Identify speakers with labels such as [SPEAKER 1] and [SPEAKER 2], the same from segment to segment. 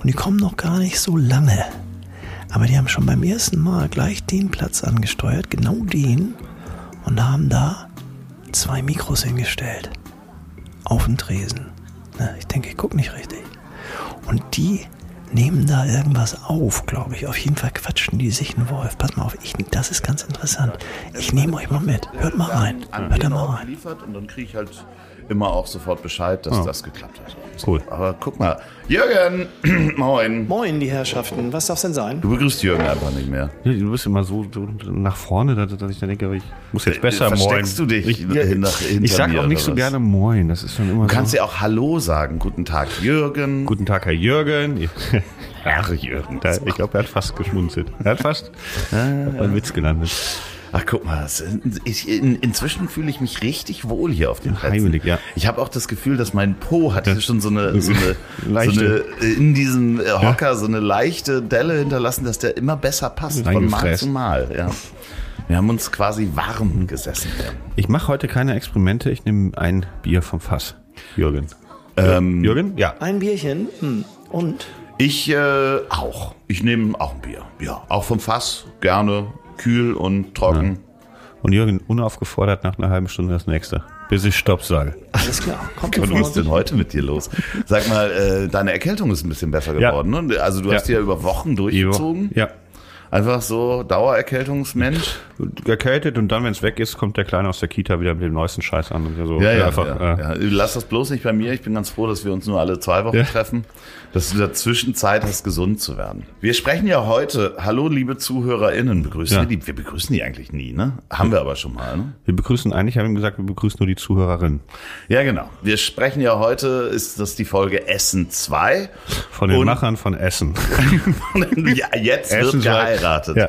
[SPEAKER 1] Und die kommen noch gar nicht so lange. Aber die haben schon beim ersten Mal gleich den Platz angesteuert, genau den, und haben da zwei Mikros hingestellt. Auf den Tresen. Na, ich denke, ich gucke nicht richtig. Und die nehmen da irgendwas auf, glaube ich. Auf jeden Fall quatschen die sich einen Wolf. Pass mal auf, ich, das ist ganz interessant. Ich nehme euch mal mit. Hört mal rein. Hört da mal rein.
[SPEAKER 2] Und dann kriege ich halt immer auch sofort Bescheid, dass
[SPEAKER 3] Ah.
[SPEAKER 2] das geklappt hat.
[SPEAKER 3] Cool.
[SPEAKER 2] Aber guck mal, Jürgen, moin.
[SPEAKER 1] Moin, die Herrschaften. Was darf's denn sein?
[SPEAKER 2] Du begrüßt Jürgen einfach nicht mehr.
[SPEAKER 3] Du bist immer so, nach vorne, dass, ich dann denke, aber ich muss jetzt besser moin.
[SPEAKER 2] Versteckst du dich
[SPEAKER 3] Ich,
[SPEAKER 2] nach- hinter
[SPEAKER 3] ich sag auch nicht so
[SPEAKER 2] was?
[SPEAKER 3] gerne moin. Das ist schon immer
[SPEAKER 2] Du kannst
[SPEAKER 3] so.
[SPEAKER 2] ja auch Hallo sagen. Guten Tag, Jürgen.
[SPEAKER 3] Guten Tag, Herr Jürgen. Ach, Jürgen. Ich glaube, er hat fast geschmunzelt. Er hat fast hat einen Witz gelandet.
[SPEAKER 2] Ach, guck mal, ich, in, inzwischen fühle ich mich richtig wohl hier auf den Plätzen.
[SPEAKER 3] heimelig, ja.
[SPEAKER 2] Ich habe auch das Gefühl, dass mein Po hat schon so eine, so eine, so
[SPEAKER 3] Leichte.
[SPEAKER 2] eine in diesem äh, Hocker so eine leichte Delle hinterlassen, dass der immer besser passt von Mal zu Mal. Ja. Wir haben uns quasi warm gesessen.
[SPEAKER 3] Ich mache heute keine Experimente. Ich nehme ein Bier vom Fass. Jürgen.
[SPEAKER 2] Ähm,
[SPEAKER 3] Jürgen? Ja.
[SPEAKER 1] Ein Bierchen. Hm. Und?
[SPEAKER 2] Ich äh, auch. Ich nehme auch ein Bier. Ja, auch vom Fass, gerne, kühl und trocken.
[SPEAKER 3] Und Jürgen, unaufgefordert nach einer halben Stunde das nächste. Bis ich Stopp sage.
[SPEAKER 1] Alles klar. Kommt
[SPEAKER 2] was ist denn heute mit dir los? Sag mal, äh, deine Erkältung ist ein bisschen besser
[SPEAKER 3] Ja.
[SPEAKER 2] geworden. Ne? Also du hast die
[SPEAKER 3] Ja.
[SPEAKER 2] ja über Wochen durchgezogen.
[SPEAKER 3] Ja.
[SPEAKER 2] Einfach so Dauererkältungsmensch.
[SPEAKER 3] Erkältet und dann, wenn es weg ist, kommt der Kleine aus der Kita wieder mit dem neuesten Scheiß an. Und so
[SPEAKER 2] Ja, ja,
[SPEAKER 3] einfach,
[SPEAKER 2] ja,
[SPEAKER 3] äh,
[SPEAKER 2] ja. Lass das bloß nicht bei mir. Ich bin ganz froh, dass wir uns nur alle zwei Wochen
[SPEAKER 3] Ja.
[SPEAKER 2] treffen, dass du dazwischen Zeit hast, gesund zu werden. Wir sprechen ja heute, hallo liebe ZuhörerInnen, begrüßen
[SPEAKER 3] Ja.
[SPEAKER 2] wir die? Wir begrüßen die eigentlich nie, ne? Haben wir aber schon mal, ne?
[SPEAKER 3] Wir begrüßen eigentlich, haben wir gesagt, wir begrüßen nur die Zuhörerin.
[SPEAKER 2] Ja, genau. Wir sprechen ja heute, ist das die Folge Essen 2.
[SPEAKER 3] Von den
[SPEAKER 2] Und-
[SPEAKER 3] Machern von Essen.
[SPEAKER 2] ja, jetzt
[SPEAKER 3] Essen
[SPEAKER 2] wird geheiratet.
[SPEAKER 3] Ja.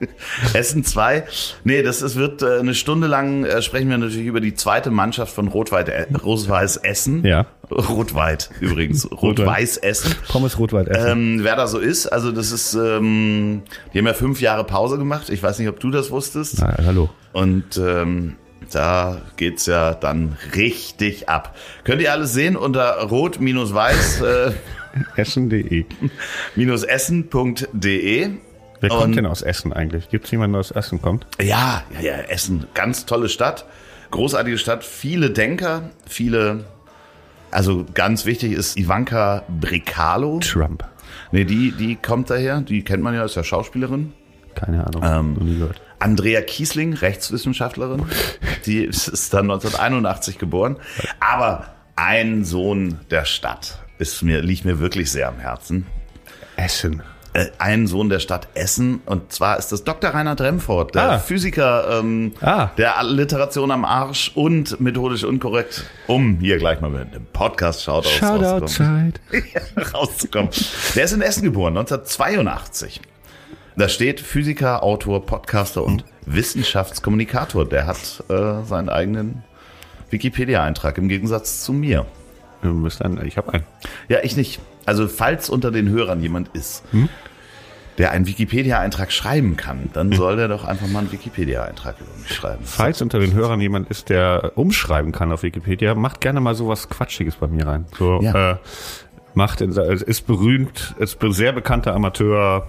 [SPEAKER 2] Essen 2. Nee, das ist, wird äh, eine Stunde lang äh, sprechen wir natürlich über die zweite Mannschaft von Rot-Weiß äh, Rot-Weiß Essen.
[SPEAKER 3] Ja.
[SPEAKER 2] Rot-Weit übrigens. Rot-Weiß Essen.
[SPEAKER 3] Pommes Rotwald Essen.
[SPEAKER 2] Ähm, wer da so ist, also das ist, ähm, die haben ja fünf Jahre Pause gemacht. Ich weiß nicht, ob du das wusstest.
[SPEAKER 3] Na, hallo.
[SPEAKER 2] Und ähm, da geht's ja dann richtig ab. Könnt ihr alles sehen unter rot-weiß äh,
[SPEAKER 3] Essen.de.
[SPEAKER 2] minus essen.de.
[SPEAKER 3] Wer kommt
[SPEAKER 2] Und-
[SPEAKER 3] denn aus Essen eigentlich? Gibt es jemanden, der aus Essen kommt?
[SPEAKER 2] Ja, ja, ja, Essen, ganz tolle Stadt, großartige Stadt, viele Denker, viele, also ganz wichtig ist Ivanka Bricalo.
[SPEAKER 3] Trump.
[SPEAKER 2] Nee, die, die kommt daher, die kennt man ja, ist ja Schauspielerin.
[SPEAKER 3] Keine Ahnung.
[SPEAKER 2] Ähm,
[SPEAKER 3] noch nie gehört.
[SPEAKER 2] Andrea Kiesling, Rechtswissenschaftlerin, die ist ist dann 1981 geboren. Aber ein Sohn der Stadt ist mir, liegt mir wirklich sehr am Herzen.
[SPEAKER 3] Essen.
[SPEAKER 2] Äh, ein Sohn der Stadt Essen. Und zwar ist das Dr. Rainer Dremford, der
[SPEAKER 3] Ah.
[SPEAKER 2] Physiker, ähm,
[SPEAKER 3] Ah.
[SPEAKER 2] der Alliteration am Arsch und methodisch unkorrekt, um hier gleich mal mit dem Podcast Shoutout
[SPEAKER 3] Shoutout-Zeit.
[SPEAKER 2] rauszukommen. Der ist in Essen geboren, 1982. Da steht Physiker, Autor, Podcaster und Wissenschaftskommunikator. Der hat äh, seinen eigenen Wikipedia-Eintrag im Gegensatz zu mir.
[SPEAKER 3] Du bist ein, ich habe einen.
[SPEAKER 2] Ja, ich nicht. Also falls unter den Hörern jemand ist,
[SPEAKER 3] Hm?
[SPEAKER 2] Der einen Wikipedia-Eintrag schreiben kann, dann soll der doch einfach mal einen Wikipedia-Eintrag über mich schreiben.
[SPEAKER 3] Falls unter den Hörern jemand ist, der umschreiben kann auf Wikipedia, macht gerne mal sowas Quatschiges bei mir rein. So,
[SPEAKER 2] Ja.
[SPEAKER 3] äh, macht, in, ist berühmt, ist sehr bekannter Amateur,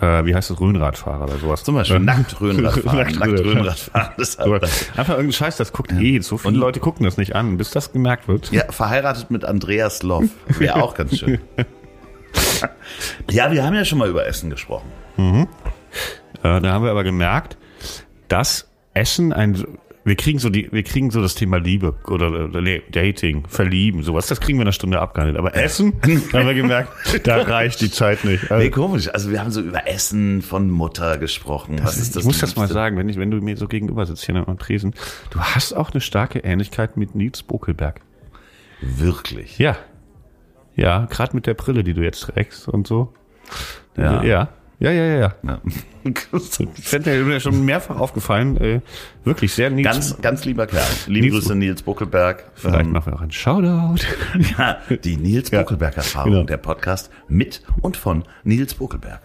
[SPEAKER 3] äh, wie heißt das, Rhönradfahrer oder sowas.
[SPEAKER 2] Zum Beispiel
[SPEAKER 3] Äh. Nackt-
[SPEAKER 2] Nacktröhnradfahren. Das
[SPEAKER 3] So,
[SPEAKER 2] hat,
[SPEAKER 3] Einfach irgendein Scheiß, das guckt eh. So viele Leute gucken das nicht an, bis das gemerkt wird.
[SPEAKER 2] ja, verheiratet mit Andreas Loff. Wäre auch ganz schön. Ja, wir haben ja schon mal über Essen gesprochen.
[SPEAKER 3] Äh, da haben wir aber gemerkt, dass Essen ein wir kriegen so die, wir kriegen so das Thema Liebe oder, nee, Dating, Verlieben, sowas, das kriegen wir in einer Stunde abgehandelt. Aber Essen, da haben wir gemerkt, da reicht die Zeit nicht. Also,
[SPEAKER 2] Nee, komisch. Also wir haben so über Essen von Mutter gesprochen. Was ist das?
[SPEAKER 3] ich muss das mal sagen, wenn ich, wenn du mir so gegenüber sitzt hier am Tresen, du hast auch eine starke Ähnlichkeit mit Nils Bokelberg.
[SPEAKER 2] Wirklich.
[SPEAKER 3] Ja. Ja, gerade mit der Brille, die du jetzt trägst und so.
[SPEAKER 2] Ja.
[SPEAKER 3] Ja. Ja, ja, ja, ja.
[SPEAKER 2] Ja.
[SPEAKER 3] Fällt mir schon mehrfach aufgefallen. Äh, wirklich sehr Nils.
[SPEAKER 2] Ganz, ganz lieber Kerl. Liebe
[SPEAKER 3] Nils-
[SPEAKER 2] Grüße Nils Buckelberg.
[SPEAKER 3] Vielleicht
[SPEAKER 2] Ähm,
[SPEAKER 3] machen wir auch einen Shoutout.
[SPEAKER 2] ja, die Nils Buckelberg Erfahrung,
[SPEAKER 3] Genau.
[SPEAKER 2] der Podcast mit und von Nils Buckelberg.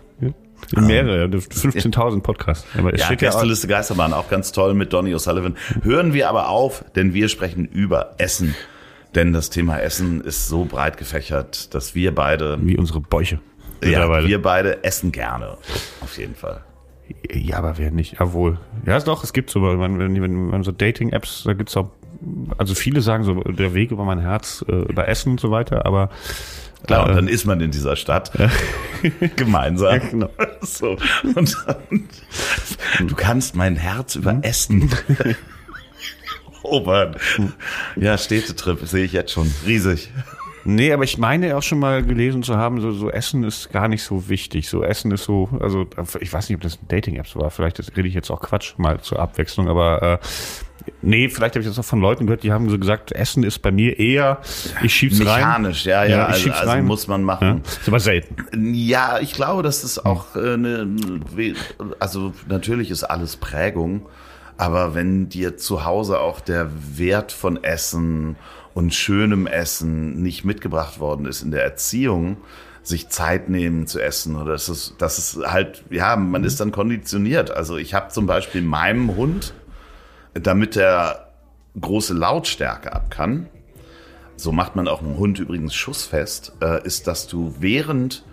[SPEAKER 3] Mehrere, 15.000 Podcasts. Aber es
[SPEAKER 2] Ja,
[SPEAKER 3] steht ja
[SPEAKER 2] Gästeliste Geisterbahn, auch ganz toll mit Donny O'Sullivan. Hören wir aber auf, denn wir sprechen über Essen. Denn das Thema Essen ist so breit gefächert, dass wir beide,
[SPEAKER 3] wie unsere Bäuche.
[SPEAKER 2] ja, wir beide essen gerne. Auf jeden Fall.
[SPEAKER 3] Ja, aber wer nicht? Jawohl. Ja, doch, es gibt so, wenn, wenn, wenn man so Dating-Apps, da gibt's auch, also viele sagen so, der Weg über mein Herz, äh, über Essen und so weiter, aber
[SPEAKER 2] Klar,
[SPEAKER 3] äh,
[SPEAKER 2] und dann ist man in dieser Stadt gemeinsam.
[SPEAKER 3] Ja, genau.
[SPEAKER 2] So. Und dann, du kannst mein Herz über Essen erobern. Ja, Städtetrip sehe ich jetzt schon. Riesig.
[SPEAKER 3] Nee, aber ich meine auch schon mal gelesen zu haben, so, so Essen ist gar nicht so wichtig. So Essen ist so, also ich weiß nicht, ob das ein Dating-Apps war. Vielleicht das rede ich jetzt auch Quatsch mal zur Abwechslung, aber äh, nee, vielleicht habe ich das auch von Leuten gehört, die haben so gesagt, Essen ist bei mir eher, ich schieb's rein.
[SPEAKER 2] Mechanisch, ja, ja.
[SPEAKER 3] Ja, ich
[SPEAKER 2] also,
[SPEAKER 3] schieb's
[SPEAKER 2] also
[SPEAKER 3] rein.
[SPEAKER 2] muss man
[SPEAKER 3] Ja,
[SPEAKER 2] machen.
[SPEAKER 3] ist aber selten.
[SPEAKER 2] Ja, ich glaube, dass das auch äh, eine, also natürlich ist alles Prägung, aber wenn dir zu Hause auch der Wert von Essen und schönem Essen nicht mitgebracht worden ist in der Erziehung, sich Zeit nehmen zu essen oder das ist, das ist halt, ja, man ist dann konditioniert. Also ich habe zum Beispiel meinem Hund, damit er große Lautstärke ab kann, so macht man auch einen Hund übrigens schussfest, äh, ist, dass du während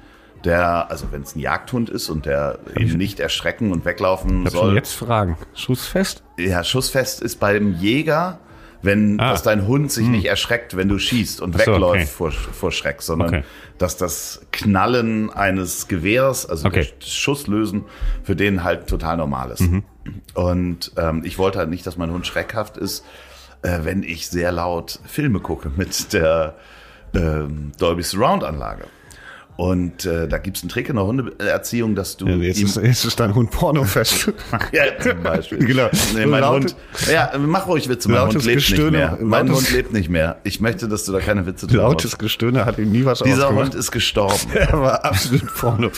[SPEAKER 2] der, also wenn es ein Jagdhund ist und der eben nicht erschrecken und weglaufen
[SPEAKER 3] Ich schon
[SPEAKER 2] soll.
[SPEAKER 3] jetzt Fragen. Schussfest?
[SPEAKER 2] Ja, schussfest ist beim Jäger, wenn
[SPEAKER 3] Ah.
[SPEAKER 2] dass dein Hund sich nicht erschreckt, wenn du schießt und
[SPEAKER 3] Ach so,
[SPEAKER 2] wegläuft
[SPEAKER 3] okay.
[SPEAKER 2] vor, vor Schreck, sondern
[SPEAKER 3] Okay.
[SPEAKER 2] dass das Knallen eines Gewehrs, also
[SPEAKER 3] Okay.
[SPEAKER 2] das Schusslösen, für den halt total normal ist.
[SPEAKER 3] Mhm.
[SPEAKER 2] Und ähm, ich wollte halt nicht, dass mein Hund schreckhaft ist, äh, wenn ich sehr laut Filme gucke mit der ähm, Dolby Surround Anlage. Und äh, da gibt's einen Trick in der Hundeerziehung, dass du
[SPEAKER 3] jetzt,
[SPEAKER 2] ihm
[SPEAKER 3] ist, jetzt ist dein Hund pornofest.
[SPEAKER 2] ja, zum Beispiel.
[SPEAKER 3] Genau.
[SPEAKER 2] Nee, mein
[SPEAKER 3] Laute-
[SPEAKER 2] Hund. Ja, mach ruhig Witze. Mein Hund lebt
[SPEAKER 3] Gestöhne-
[SPEAKER 2] nicht mehr. Mein
[SPEAKER 3] lautes-
[SPEAKER 2] Hund lebt nicht mehr. Ich möchte, dass du da keine Witze tun
[SPEAKER 3] Lautes Gestöhne hat ihm nie was.
[SPEAKER 2] Dieser
[SPEAKER 3] ausgemacht.
[SPEAKER 2] Hund ist gestorben.
[SPEAKER 3] Er war absolut porno.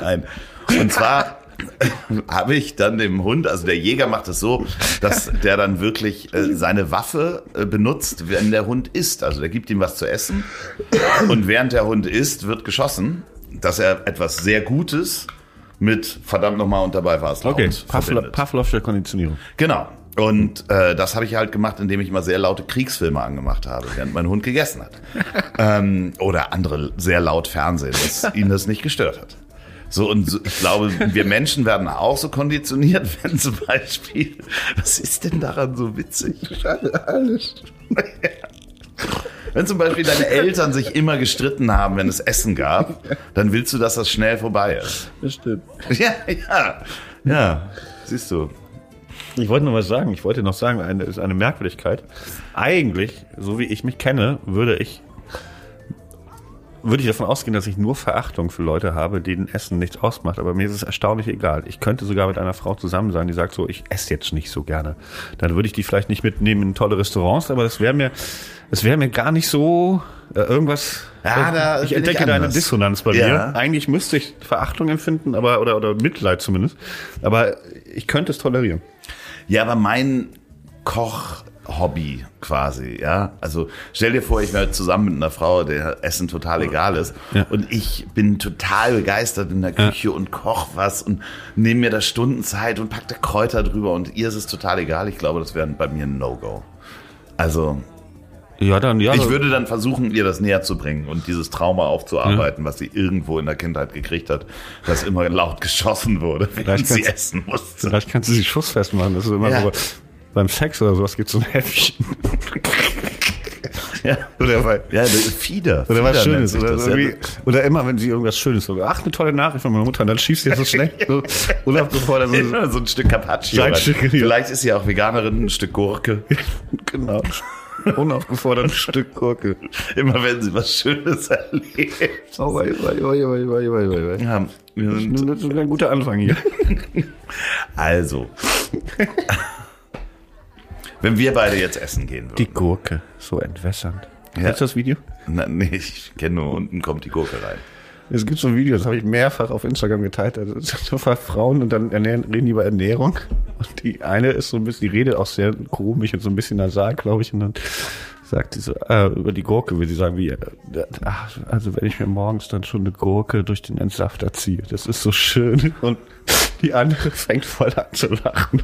[SPEAKER 2] Nein. Und zwar habe ich dann dem Hund, also der Jäger macht es so, dass der dann wirklich äh, seine Waffe äh, benutzt, wenn der Hund isst. Also der gibt ihm was zu essen und während der Hund isst, wird geschossen, dass er etwas sehr Gutes mit verdammt nochmal und dabei war es
[SPEAKER 3] Okay, Pavlo,
[SPEAKER 2] verbindet.
[SPEAKER 3] Pavlovsche Konditionierung.
[SPEAKER 2] Genau. Und äh, das habe ich halt gemacht, indem ich mal sehr laute Kriegsfilme angemacht habe, während mein Hund gegessen hat. ähm, oder andere sehr laut Fernsehen, dass ihn das nicht gestört hat. So, und so, ich glaube, wir Menschen werden auch so konditioniert, wenn zum Beispiel, was ist denn daran so witzig?
[SPEAKER 3] Alles.
[SPEAKER 2] Wenn zum Beispiel deine Eltern sich immer gestritten haben, wenn es Essen gab, dann willst du, dass das schnell vorbei ist.
[SPEAKER 3] Das stimmt.
[SPEAKER 2] Ja, ja, ja, siehst du.
[SPEAKER 3] Ich wollte noch was sagen. Ich wollte noch sagen, eine, ist eine Merkwürdigkeit. Eigentlich, so wie ich mich kenne, würde ich würde ich davon ausgehen, dass ich nur Verachtung für Leute habe, denen Essen nichts ausmacht. Aber mir ist es erstaunlich egal. Ich könnte sogar mit einer Frau zusammen sein, die sagt so, ich esse jetzt nicht so gerne. Dann würde ich die vielleicht nicht mitnehmen in tolle Restaurants, aber das wäre mir, das wäre mir gar nicht so äh, irgendwas.
[SPEAKER 2] Ja, da
[SPEAKER 3] ich entdecke
[SPEAKER 2] ich
[SPEAKER 3] da eine. Dissonanz bei
[SPEAKER 2] Ja.
[SPEAKER 3] mir. Eigentlich müsste ich Verachtung empfinden, aber oder oder Mitleid zumindest. Aber ich könnte es tolerieren.
[SPEAKER 2] Ja, aber mein Koch-Hobby quasi, ja. Also stell dir vor, ich wäre zusammen mit einer Frau, der Essen total egal ist.
[SPEAKER 3] Ja.
[SPEAKER 2] Und ich bin total begeistert in der Küche und koch was und nehme mir da Stunden Zeit und pack da Kräuter drüber und ihr ist es total egal. Ich glaube, das wäre bei mir ein No-Go. Also
[SPEAKER 3] Ja, dann ja.
[SPEAKER 2] ich würde dann versuchen, ihr das näher zu bringen und dieses Trauma aufzuarbeiten, was sie irgendwo in der Kindheit gekriegt hat, dass immer laut geschossen wurde, wenn sie essen musste.
[SPEAKER 3] Vielleicht kannst du sie schussfest machen. Das ist immer
[SPEAKER 2] Ja.
[SPEAKER 3] so, beim Sex oder sowas gibt es so ein Häppchen.
[SPEAKER 2] ja.
[SPEAKER 3] Oder bei,
[SPEAKER 2] ja, Fieder.
[SPEAKER 3] Oder was Schönes. Oder,
[SPEAKER 2] das, ja.
[SPEAKER 3] oder immer, wenn sie irgendwas Schönes so, ach, eine tolle Nachricht von meiner Mutter, dann schießt sie jetzt so schnell. So, unabgefordert so,
[SPEAKER 2] ja, so ein Stück Carpaccio. Ein
[SPEAKER 3] Stück, ja.
[SPEAKER 2] Vielleicht ist sie auch Veganerin, ein Stück Gurke.
[SPEAKER 3] genau. Unaufgefordert ein Stück Gurke.
[SPEAKER 2] Immer wenn sie was Schönes erlebt.
[SPEAKER 3] Oh, wei, wei, wei, wei, wei, wei, wei.
[SPEAKER 2] Ja,
[SPEAKER 3] das ist ein guter Anfang hier.
[SPEAKER 2] Also. Wenn wir beide jetzt essen gehen würden.
[SPEAKER 3] Die Gurke, so entwässernd.
[SPEAKER 2] Ja.
[SPEAKER 3] Kennst du das Video?
[SPEAKER 2] Na, nee, ich kenne nur, unten kommt die Gurke rein.
[SPEAKER 3] Es gibt so ein Video, das habe ich mehrfach auf Instagram geteilt. Sind so Frauen und dann ernähren, reden die über Ernährung. Und die eine ist so ein bisschen, die redet auch sehr komisch und so ein bisschen nasal, glaube ich. Und dann sagt sie so, äh, über die Gurke, will sie sagen, wie, äh, ach, also wenn ich mir morgens dann schon eine Gurke durch den Entsafter ziehe, das ist so schön. Und die andere fängt voll an zu lachen,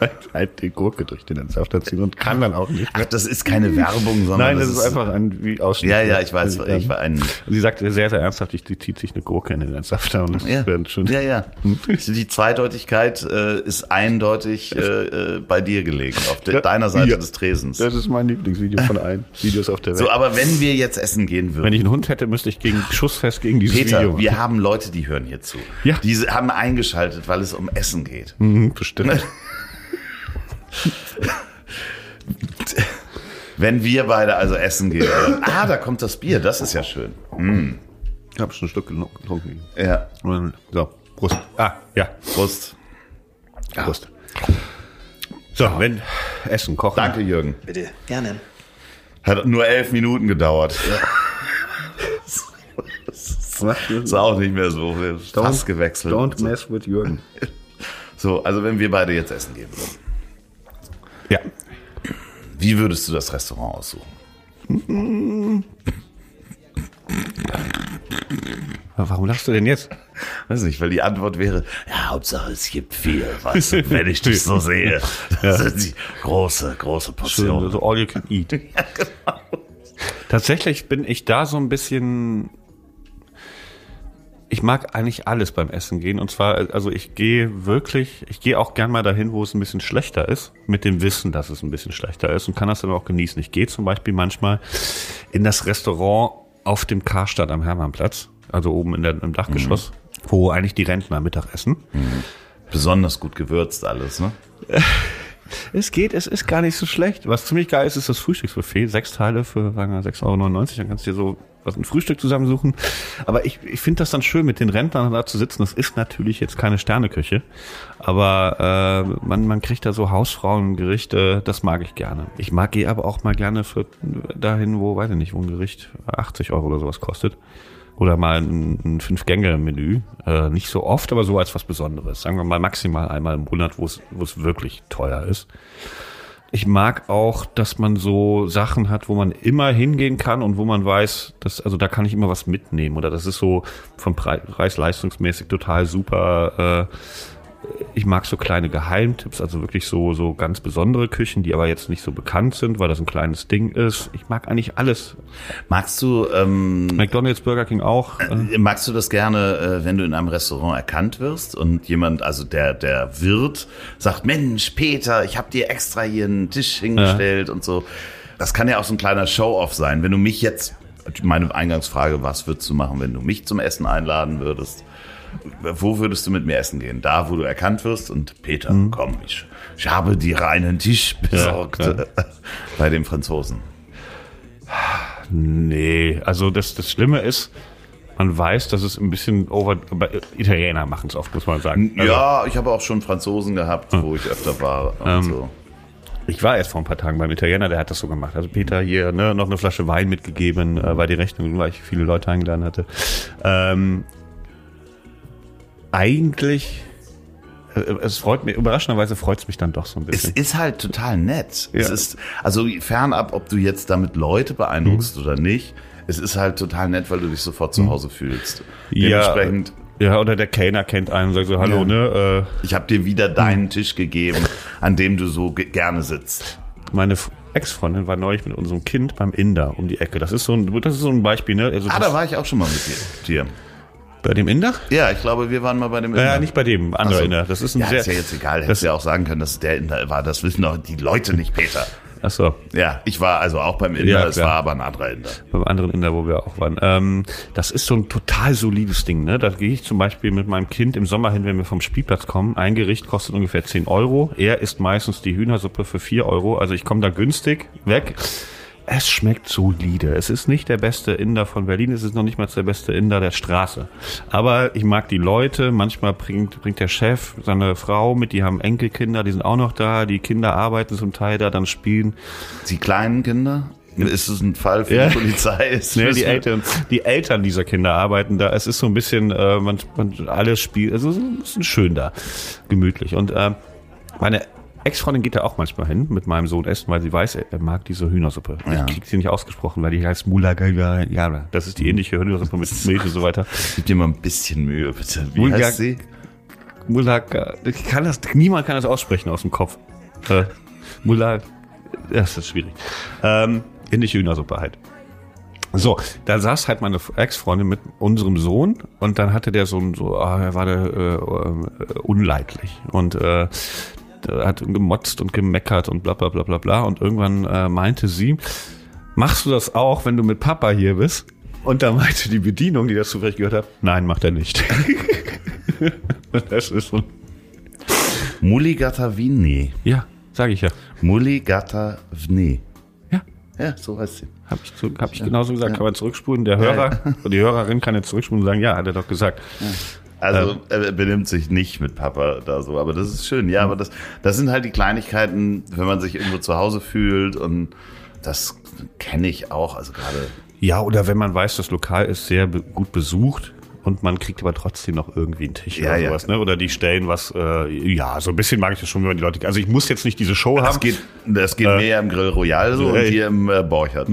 [SPEAKER 3] halt, halt die Gurke durch den Entsafter ziehen und kann dann auch nicht mehr.
[SPEAKER 2] Ach, das ist keine Werbung, sondern
[SPEAKER 3] Nein, das, ist einfach ein wie Ausschnitt.
[SPEAKER 2] Ja, ja, ich weiß,
[SPEAKER 3] Also,
[SPEAKER 2] ich war ein
[SPEAKER 3] Sie sagt sehr, sehr ernsthaft, die zieht sich eine Gurke in den Entsafter und das
[SPEAKER 2] Ja,
[SPEAKER 3] wird schon.
[SPEAKER 2] ja, ja. Die Zweideutigkeit äh, ist eindeutig äh, äh, bei dir gelegen, auf de deiner Seite
[SPEAKER 3] ja.
[SPEAKER 2] des Tresens.
[SPEAKER 3] Das ist mein Lieblingsvideo von allen Videos auf der Welt.
[SPEAKER 2] So, aber wenn wir jetzt essen gehen würden,
[SPEAKER 3] Wenn ich einen Hund hätte, müsste ich gegen schussfest gegen dieses
[SPEAKER 2] Peter,
[SPEAKER 3] Video.
[SPEAKER 2] wir haben Leute, die hören hier zu.
[SPEAKER 3] Ja.
[SPEAKER 2] Diese haben eingeschaltet, weil es um Essen geht.
[SPEAKER 3] Mhm, bestimmt.
[SPEAKER 2] Wenn wir beide also essen gehen. ah, da kommt das Bier, das ist ja schön.
[SPEAKER 3] Ich habe schon ein Stück getrunken.
[SPEAKER 2] Ja,
[SPEAKER 3] So, Prost. Ah, ja,
[SPEAKER 2] Prost.
[SPEAKER 3] Prost. So, wenn Essen kochen.
[SPEAKER 2] Danke, Jürgen.
[SPEAKER 1] Bitte, gerne.
[SPEAKER 2] Hat nur elf Minuten gedauert. Ist auch nicht mehr so. Fast gewechselt.
[SPEAKER 3] Don't mess with Jürgen.
[SPEAKER 2] So, also wenn wir beide jetzt essen gehen würden.
[SPEAKER 3] Ja.
[SPEAKER 2] Wie würdest du das Restaurant aussuchen?
[SPEAKER 3] Warum lachst du denn jetzt?
[SPEAKER 2] Weiß nicht, weil die Antwort wäre, ja, Hauptsache es gibt viel, weißt du, wenn ich dich so sehe. Das sind die große, große Portionen.
[SPEAKER 3] So all you can eat. Tatsächlich bin ich da so ein bisschen. Ich mag eigentlich alles beim Essen gehen. Und zwar, also ich gehe wirklich, ich gehe auch gern mal dahin, wo es ein bisschen schlechter ist, mit dem Wissen, dass es ein bisschen schlechter ist und kann das dann auch genießen. Ich gehe zum Beispiel manchmal in das Restaurant auf dem Karstadt am Hermannplatz, also oben in der, im Dachgeschoss, wo eigentlich die Rentner Mittag essen.
[SPEAKER 2] Besonders gut gewürzt alles, ne?
[SPEAKER 3] Es geht, es ist gar nicht so schlecht. Was ziemlich geil ist, ist das Frühstücksbuffet. Sechs Teile für, sagen wir, 6,99 Euro. Dann kannst du dir so was ein Frühstück zusammensuchen. Aber ich, ich finde das dann schön, mit den Rentnern da zu sitzen. Das ist natürlich jetzt keine Sterneküche. Aber äh, man, man kriegt da so Hausfrauengerichte, das mag ich gerne. Ich mag gehe aber auch mal gerne für dahin, wo, weiß ich nicht, wo ein Gericht 80 Euro oder sowas kostet. Oder mal ein, ein Fünf-Gänge-Menü. Äh, nicht so oft, aber so als was Besonderes. Sagen wir mal maximal einmal im Monat, wo es wo es wirklich teuer ist. Ich mag auch, dass man so Sachen hat, wo man immer hingehen kann und wo man weiß, dass, also da kann ich immer was mitnehmen. Oder das ist so vom Pre- Preis-leistungsmäßig total super. Äh, ich mag so kleine Geheimtipps, also wirklich so, so ganz besondere Küchen, die aber jetzt nicht so bekannt sind, weil das ein kleines Ding ist. Ich mag eigentlich alles.
[SPEAKER 2] Magst du, ähm,
[SPEAKER 3] McDonalds, Burger King auch. Äh,
[SPEAKER 2] magst du das gerne, äh, wenn du in einem Restaurant erkannt wirst und jemand, also der, der Wirt, sagt, Mensch, Peter, ich habe dir extra hier einen Tisch hingestellt und so. Das kann ja auch so ein kleiner Show-off sein. Wenn du mich jetzt, meine Eingangsfrage, was würdest du machen, wenn du mich zum Essen einladen würdest? Wo würdest du mit mir essen gehen? Da, wo du erkannt wirst und Peter, komm, ich, ich habe dir einen Tisch besorgt
[SPEAKER 3] ja.
[SPEAKER 2] bei dem Franzosen.
[SPEAKER 3] Nee, also das, das Schlimme ist, man weiß, dass es ein bisschen over, Italiener machen es oft, muss man sagen. Also,
[SPEAKER 2] Ja, ich habe auch schon Franzosen gehabt, wo ich öfter war. Und
[SPEAKER 3] Ähm,
[SPEAKER 2] so.
[SPEAKER 3] Ich war erst vor ein paar Tagen beim Italiener, der hat das so gemacht. Also Peter hier, ne, noch eine Flasche Wein mitgegeben, äh, weil die Rechnung, weil ich viele Leute eingeladen hatte. Ähm, eigentlich, äh, es freut mich, überraschenderweise freut es mich dann doch so ein
[SPEAKER 2] Es
[SPEAKER 3] bisschen.
[SPEAKER 2] ist halt total nett. Es
[SPEAKER 3] Ja.
[SPEAKER 2] ist, also fernab, ob du jetzt damit Leute beeindruckst
[SPEAKER 3] Mhm.
[SPEAKER 2] oder nicht, es ist halt total nett, weil du dich sofort zu Hause fühlst.
[SPEAKER 3] Ja,
[SPEAKER 2] Dementsprechend,
[SPEAKER 3] ja, oder der Kellner kennt einen und sagt so, hallo,
[SPEAKER 2] Ja.
[SPEAKER 3] ne,
[SPEAKER 2] ich habe dir wieder deinen
[SPEAKER 3] Mhm.
[SPEAKER 2] Tisch gegeben, an dem du so ge gerne sitzt.
[SPEAKER 3] äh, meine Ex-Freundin war neulich mit unserem Kind beim Inder um die Ecke. Das ist so ein, das ist so ein Beispiel, ne? Also
[SPEAKER 2] Ah, da war ich auch schon mal mit dir.
[SPEAKER 3] Bei dem Inder?
[SPEAKER 2] Ja, ich glaube, wir waren mal bei dem
[SPEAKER 3] Ja, nicht bei dem, andere
[SPEAKER 2] Ach so.
[SPEAKER 3] Inder. Das ist ein
[SPEAKER 2] Ja,
[SPEAKER 3] sehr,
[SPEAKER 2] ist ja jetzt egal. Hättest ja auch sagen können, dass es der Inder war. Das wissen doch die Leute nicht, Peter.
[SPEAKER 3] ach so.
[SPEAKER 2] Ja, ich war also auch beim Inder,
[SPEAKER 3] Ja,
[SPEAKER 2] es war aber ein anderer Inder.
[SPEAKER 3] beim anderen Inder, wo wir auch waren. Ähm, das ist so ein total solides Ding. Ne? Da gehe ich zum Beispiel mit meinem Kind im Sommer hin, wenn wir vom Spielplatz kommen. Ein Gericht kostet ungefähr 10 Euro. Er isst meistens die Hühnersuppe für 4 Euro. Also ich komme da günstig weg. Es schmeckt solide. Es ist nicht der beste Inder von Berlin. Es ist noch nicht mal der beste Inder der Straße. Aber ich mag die Leute. Manchmal bringt, bringt der Chef seine Frau mit. Die haben Enkelkinder. Die sind auch noch da. Die Kinder arbeiten zum Teil da, dann spielen.
[SPEAKER 2] Die kleinen Kinder? Ist es ein Fall für
[SPEAKER 3] Ja.
[SPEAKER 2] die Polizei? Ist
[SPEAKER 3] Nee, die, Eltern, die Eltern dieser Kinder arbeiten da. Es ist so ein bisschen, äh, man, man alles spielt, also so ein bisschen schön da, gemütlich. Und äh, meine Ex-Freundin geht da auch manchmal hin mit meinem Sohn essen, weil sie weiß, er, mag diese Hühnersuppe.
[SPEAKER 2] Ja.
[SPEAKER 3] Ich krieg sie nicht ausgesprochen, weil die heißt Mulagayara. Das ist die indische Hühnersuppe mit Milch und so weiter.
[SPEAKER 2] Gib dir mal ein bisschen Mühe, bitte. Wie
[SPEAKER 3] Mulga-
[SPEAKER 2] heißt sie?
[SPEAKER 3] Mulaga, ich kann das, niemand kann das aussprechen aus dem Kopf. Äh, Mulag, das ist schwierig. Ähm, indische Hühnersuppe halt. So, da saß halt meine Ex-Freundin mit unserem Sohn und dann hatte der so ein, so, ah, er war der, äh, äh, unleidlich und äh, hat gemotzt und gemeckert und bla bla bla bla bla und irgendwann äh, meinte sie, machst du das auch, wenn du mit Papa hier bist? Und da meinte die Bedienung, die das zufällig gehört hat, nein, macht er nicht. Und das ist so,
[SPEAKER 2] Mulligatavini.
[SPEAKER 3] ja, sage ich ja.
[SPEAKER 2] Mulligatavni.
[SPEAKER 3] Ja,
[SPEAKER 2] Ja, so heißt sie.
[SPEAKER 3] habe ich, so, hab ich genauso gesagt. Kann man zurückspulen. Der Hörer, die Hörerin kann jetzt zurückspulen und sagen, ja, hat er doch gesagt.
[SPEAKER 2] Also er benimmt sich nicht mit Papa da so, aber das ist schön. Ja, aber das, das sind halt die Kleinigkeiten, wenn man sich irgendwo zu Hause fühlt und das kenne ich auch. Also gerade
[SPEAKER 3] Ja, oder wenn man weiß, das Lokal ist sehr be gut besucht und man kriegt aber trotzdem noch irgendwie einen Tisch
[SPEAKER 2] Ja,
[SPEAKER 3] oder
[SPEAKER 2] ja.
[SPEAKER 3] sowas, ne? Oder die stellen was, äh, ja, so ein bisschen mag ich das schon, wenn man die Leute, also ich muss jetzt nicht diese Show
[SPEAKER 2] das
[SPEAKER 3] haben.
[SPEAKER 2] geht, das geht mehr im Grill Royal so und
[SPEAKER 3] Äh,
[SPEAKER 2] hier im äh, Borchert.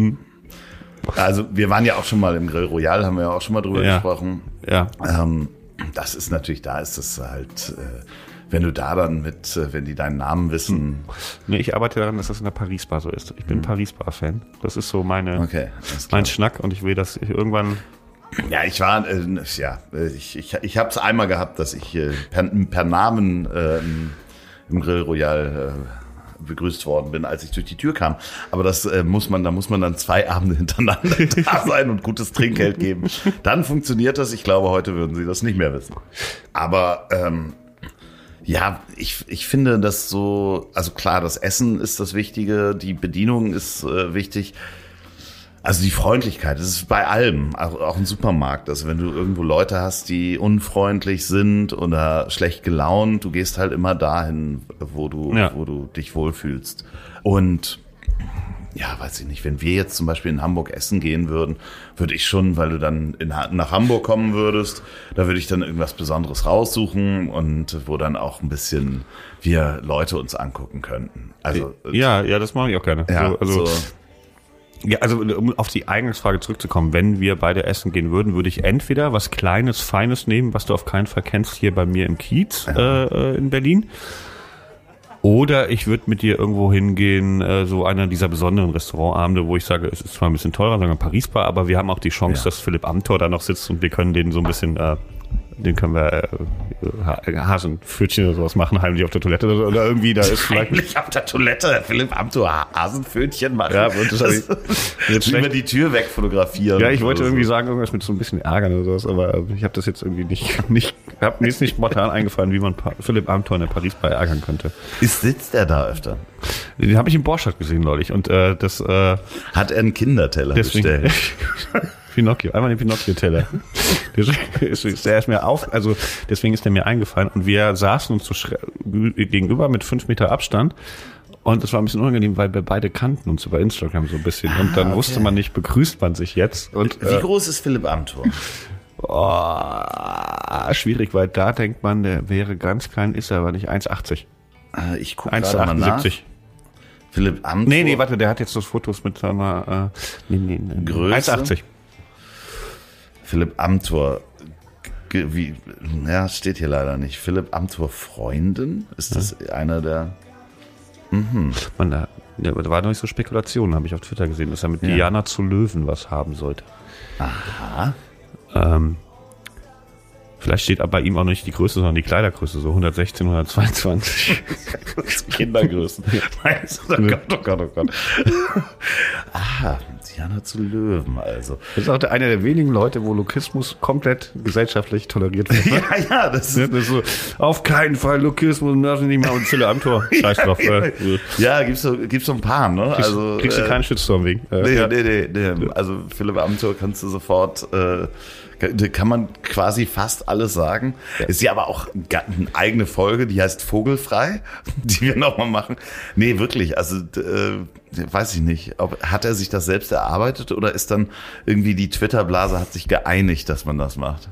[SPEAKER 2] Also wir waren ja auch schon mal im Grill Royal, haben wir ja auch schon mal drüber
[SPEAKER 3] Ja.
[SPEAKER 2] gesprochen.
[SPEAKER 3] Ja,
[SPEAKER 2] Ähm, das ist natürlich, da ist es halt, äh, wenn du da dann mit, äh, wenn die deinen Namen wissen,
[SPEAKER 3] nee, ich arbeite daran, dass das in der Paris-Bar so ist. Ich bin Paris-Bar-Fan. Das ist so meine,
[SPEAKER 2] okay,
[SPEAKER 3] mein Schnack und ich will das irgendwann,
[SPEAKER 2] Ja, ich war, äh, ja, ich, ich, ich habe es einmal gehabt, dass ich äh, per, per Namen äh, im- im Grill Royal äh, begrüßt worden bin, als ich durch die Tür kam. Aber das äh, muss man, da muss man dann zwei Abende hintereinander da sein und gutes Trinkgeld geben. Dann funktioniert das. Ich glaube, heute würden sie das nicht mehr wissen. Aber ähm, ja, ich, ich finde das so, also klar, das Essen ist das Wichtige, die Bedienung ist äh, wichtig. Also die Freundlichkeit, das ist bei allem, auch, auch im Supermarkt. Also wenn du irgendwo Leute hast, die unfreundlich sind oder schlecht gelaunt, du gehst halt immer dahin, wo du,
[SPEAKER 3] Ja.
[SPEAKER 2] wo du dich wohlfühlst. Und ja, weiß ich nicht, wenn wir jetzt zum Beispiel in Hamburg essen gehen würden, würde ich schon, weil du dann in, nach Hamburg kommen würdest, da würde ich dann irgendwas Besonderes raussuchen und wo dann auch ein bisschen wir Leute uns angucken könnten. Also
[SPEAKER 3] ja, ja, das mache ich auch gerne.
[SPEAKER 2] ja,
[SPEAKER 3] so, also,
[SPEAKER 2] so,
[SPEAKER 3] Ja, also um auf die Eingangsfrage zurückzukommen, wenn wir beide essen gehen würden, würde ich entweder was Kleines, Feines nehmen, was du auf keinen Fall kennst, hier bei mir im Kiez äh, äh, in Berlin. Oder ich würde mit dir irgendwo hingehen, äh, so einer dieser besonderen Restaurantabende, wo ich sage, es ist zwar ein bisschen teurer, sagen wir Paris-Bar, aber wir haben auch die Chance,
[SPEAKER 2] Ja.
[SPEAKER 3] dass Philipp Amthor da noch sitzt und wir können den so ein bisschen, äh, den können wir äh, Ha- Hasenpfötchen oder sowas machen, heimlich auf der Toilette oder, irgendwie, da ist.
[SPEAKER 2] Heimlich auf der Toilette Philipp Amthor Hasenpfötchen machen.
[SPEAKER 3] Ja, und das ich-
[SPEAKER 2] jetzt über die Tür wegfotografieren.
[SPEAKER 3] Ja, ich wollte irgendwie
[SPEAKER 2] so.
[SPEAKER 3] sagen, irgendwas mit so ein bisschen ärgern oder sowas, aber ich habe das jetzt irgendwie nicht, nicht hab, mir ist nicht spontan eingefallen, wie man pa Philipp Amthor in der Paris-Bar ärgern könnte.
[SPEAKER 2] Ist, sitzt er da öfter?
[SPEAKER 3] Den habe ich im Borstadt gesehen neulich und äh, das äh,
[SPEAKER 2] Hat er einen Kinderteller
[SPEAKER 3] deswegen
[SPEAKER 2] bestellt?
[SPEAKER 3] Pinocchio, einmal den Pinocchio-Teller. Deswegen ist, ist, der ist mir auf, also deswegen ist der mir eingefallen und wir saßen uns so gegenüber mit fünf Meter Abstand und es war ein bisschen unangenehm, weil wir beide kannten uns über Instagram so ein bisschen und dann
[SPEAKER 2] okay.
[SPEAKER 3] wusste man nicht, begrüßt man sich jetzt und
[SPEAKER 2] Wie
[SPEAKER 3] äh,
[SPEAKER 2] groß ist Philipp Amthor?
[SPEAKER 3] Oh, schwierig, weil da denkt man, der wäre ganz klein, ist er aber nicht 1,80.
[SPEAKER 2] Äh, Ich gucke gerade mal nach.
[SPEAKER 3] 1,78.
[SPEAKER 2] Philipp Amthor.
[SPEAKER 3] Nee, nee, warte, der hat jetzt das Fotos mit seiner äh, nee, nee, nee,
[SPEAKER 2] Größe?
[SPEAKER 3] 1,80.
[SPEAKER 2] Philipp Amthor. Wie, ja, steht hier leider nicht. Philipp Amthor Freundin? Ist das einer der.
[SPEAKER 3] Man, da, da war noch nicht so Spekulationen, habe ich auf Twitter gesehen, dass er mit
[SPEAKER 2] Ja.
[SPEAKER 3] Diana zu Löwen was haben sollte.
[SPEAKER 2] Aha.
[SPEAKER 3] Ähm, vielleicht steht aber bei ihm auch nicht die Größe, sondern die Kleidergröße, so 116, 122.
[SPEAKER 2] Kindergrößen. Meinst du? Oh Gott, oh Gott, oh Gott. ah, Diana zu Löwen, also.
[SPEAKER 3] Das ist auch der, einer der wenigen Leute, wo Lokismus komplett gesellschaftlich toleriert wird. Ne?
[SPEAKER 2] Ja, ja, das ist.
[SPEAKER 3] Das ist so, auf keinen Fall Lokismus, darf ich nicht mal und Zille am Tor. Scheiß drauf. äh,
[SPEAKER 2] Ja, gibt's so, gibt's so ein paar, ne?
[SPEAKER 3] Kriegst,
[SPEAKER 2] also,
[SPEAKER 3] kriegst du
[SPEAKER 2] äh,
[SPEAKER 3] keinen Shitstorm wegen. Äh,
[SPEAKER 2] Nee,
[SPEAKER 3] ja.
[SPEAKER 2] nee, nee, nee. Also Philipp Amthor kannst du sofort, äh, kann man quasi fast alles sagen. Ist ja aber auch eine eigene Folge, die heißt Vogelfrei, die wir nochmal machen. Nee, wirklich, also äh, weiß ich nicht. Ob, hat er sich das selbst erarbeitet oder ist dann irgendwie die Twitter-Blase hat sich geeinigt, dass man das macht?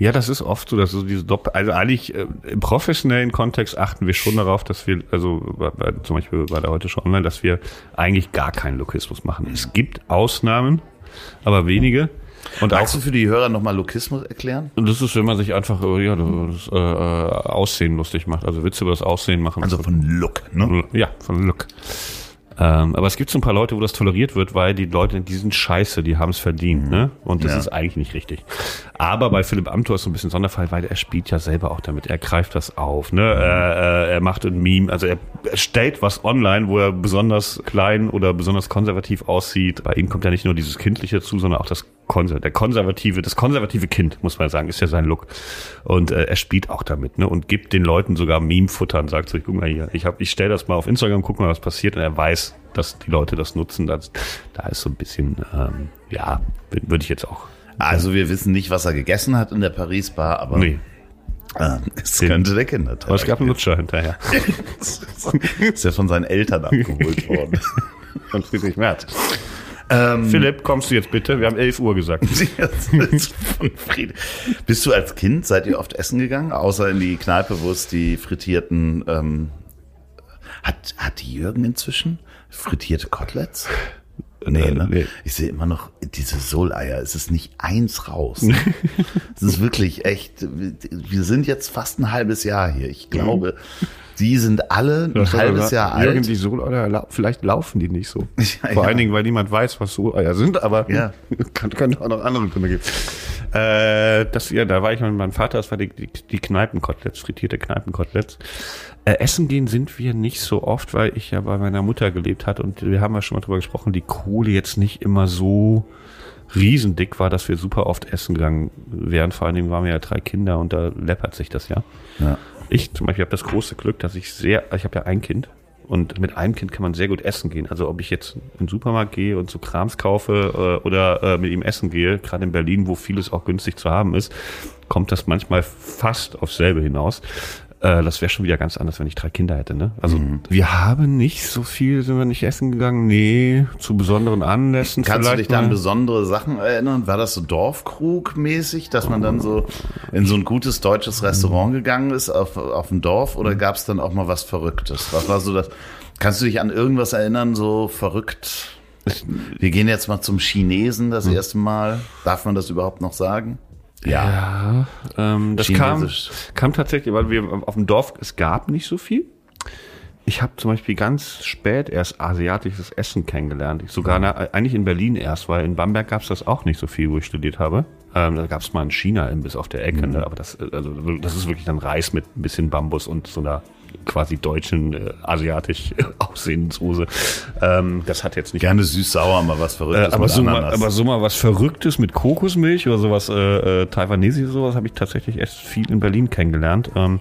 [SPEAKER 3] Ja, das ist oft so, dass so diese Doppel, also eigentlich äh, im professionellen Kontext achten wir schon darauf, dass wir, also bei, bei, zum Beispiel bei der heute schon online, dass wir eigentlich gar keinen Lokismus machen. Es gibt Ausnahmen, aber wenige.
[SPEAKER 2] Und Magst du für die Hörer nochmal Lokismus erklären?
[SPEAKER 3] Das ist, wenn man sich einfach äh, ja, das äh, Aussehen lustig macht, also Witze über das Aussehen machen.
[SPEAKER 2] Also von Look, ne?
[SPEAKER 3] Ja, von Look. Ähm, aber es gibt so ein paar Leute, wo das toleriert wird, weil die Leute, die sind scheiße, die haben es verdient, mhm. ne? Und das ja. ist eigentlich nicht richtig. Aber bei Philipp Amthor ist so ein bisschen Sonderfall, weil er spielt ja selber auch damit. Er greift das auf, ne? Mhm. Er, er macht ein Meme, also er, er stellt was online, wo er besonders klein oder besonders konservativ aussieht. Bei ihm kommt ja nicht nur dieses Kindliche zu, sondern auch das Konser der konservative, das konservative Kind, muss man sagen, ist ja sein Look. Und äh, er spielt auch damit, ne? Und gibt den Leuten sogar Meme-Futter und sagt so, ich guck mal hier, ich hab, ich stell das mal auf Instagram, guck mal, was passiert. Und er weiß, dass die Leute das nutzen. Das, da ist so ein bisschen, ähm, ja, würde ich jetzt auch.
[SPEAKER 2] Also wir wissen nicht, was er gegessen hat in der Paris-Bar, aber. Nee.
[SPEAKER 3] Ah, es könnte der Kinderteil.
[SPEAKER 2] Aber es gab einen Lutscher hinterher. ist ja von seinen Eltern abgeholt worden.
[SPEAKER 3] Von Friedrich Merz. Ähm, Philipp, kommst du jetzt bitte? Wir haben 11 Uhr gesagt.
[SPEAKER 2] Bist du als Kind, seid ihr oft essen gegangen? Außer in die Kneipe, wo es die frittierten, ähm, hat, hat die Jürgen inzwischen frittierte Koteletts? Nee, äh, ne? nee. Ich sehe immer noch diese Soleier. Es ist nicht eins raus. es ist wirklich echt. Wir sind jetzt fast ein halbes Jahr hier. Ich glaube, die sind alle ein das halbes Jahr alt.
[SPEAKER 3] Irgendwie Soleier, vielleicht laufen die nicht so. Ja, Vor ja. allen Dingen, weil niemand weiß, was Soleier sind, aber ja. kann, kann auch noch andere Gründe geben. Äh, das, ja, da war ich mit meinem Vater, das war die, die, die Kneipenkoteletts, frittierte Kneipenkoteletts. Äh, essen gehen sind wir nicht so oft, weil ich ja bei meiner Mutter gelebt hat und wir haben ja schon mal drüber gesprochen, die Kohle jetzt nicht immer so riesendick war, dass wir super oft essen gegangen wären. Vor allen Dingen waren wir ja drei Kinder und da läppert sich das ja. ja. Ich zum Beispiel habe das große Glück, dass ich sehr, ich habe ja ein Kind und mit einem Kind kann man sehr gut essen gehen. Also ob ich jetzt in den Supermarkt gehe und so Krams kaufe äh, oder äh, mit ihm essen gehe, gerade in Berlin, wo vieles auch günstig zu haben ist, kommt das manchmal fast aufs selbe hinaus. Äh, das wäre schon wieder ganz anders, wenn ich drei Kinder hätte. Ne? Also mhm. wir haben nicht so viel, sind wir nicht essen gegangen. Nee, zu besonderen Anlässen.
[SPEAKER 2] Kannst du dich da an besondere Sachen erinnern? War das so Dorfkrug-mäßig, dass man dann so in so ein gutes deutsches Restaurant gegangen ist auf, auf dem Dorf oder gab es dann auch mal was Verrücktes? Was war so das? Kannst du dich an irgendwas erinnern, so verrückt? Wir gehen jetzt mal zum Chinesen das hm. erste Mal. Darf man das überhaupt noch sagen?
[SPEAKER 3] Ja. ja ähm, das kam, kam tatsächlich, weil wir auf dem Dorf, es gab nicht so viel. Ich habe zum Beispiel ganz spät erst asiatisches Essen kennengelernt. Ich sogar na, eigentlich in Berlin erst, weil in Bamberg gab es das auch nicht so viel, wo ich studiert habe. Ähm, da gab es mal einen China-Imbiss auf der Ecke, mhm. ne? aber das, also, das ist wirklich dann Reis mit ein bisschen Bambus und so einer quasi deutschen, äh, asiatisch äh, aussehenden Soße. Ähm, das hat jetzt nicht.
[SPEAKER 2] Gerne süß-sauer, mal was Verrücktes.
[SPEAKER 3] Äh, aber, so mal, aber so mal was Verrücktes mit Kokosmilch oder sowas, äh, äh, Taiwanesisch, sowas habe ich tatsächlich erst viel in Berlin kennengelernt. Ähm,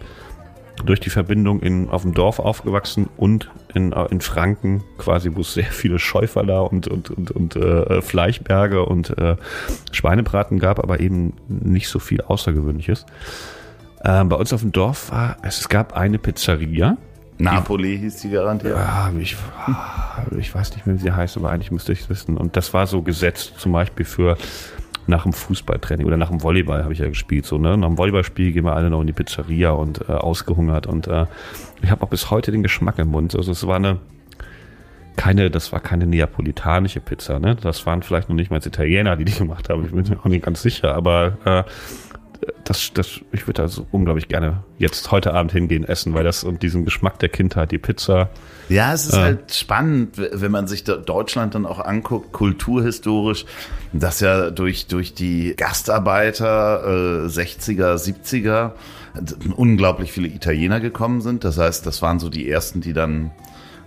[SPEAKER 3] durch die Verbindung in, auf dem Dorf aufgewachsen und in, äh, in Franken quasi, wo es sehr viele Schäufer da und, und, und, und äh, Fleischberge und äh, Schweinebraten gab, aber eben nicht so viel Außergewöhnliches. Äh, bei uns auf dem Dorf war, es gab eine Pizzeria.
[SPEAKER 2] Napoli hieß die garantiert.
[SPEAKER 3] Ja, ich, ich weiß nicht mehr, wie sie heißt, aber eigentlich müsste ich es wissen. Und das war so gesetzt, zum Beispiel für nach dem Fußballtraining oder nach dem Volleyball habe ich ja gespielt. So, ne? Nach dem Volleyballspiel gehen wir alle noch in die Pizzeria und äh, ausgehungert. Und äh, ich habe auch bis heute den Geschmack im Mund. Also es war eine keine, das war keine neapolitanische Pizza, ne? Das waren vielleicht noch nicht mal Italiener, die die gemacht haben. Ich bin mir auch nicht ganz sicher, aber äh, das, das, ich würde da so unglaublich gerne jetzt heute Abend hingehen essen, weil das und diesen Geschmack der Kindheit, die Pizza.
[SPEAKER 2] Ja, es ist äh, halt spannend, wenn man sich Deutschland dann auch anguckt, kulturhistorisch, dass ja durch, durch die Gastarbeiter äh, 60er, 70er unglaublich viele Italiener gekommen sind. Das heißt, das waren so die ersten, die dann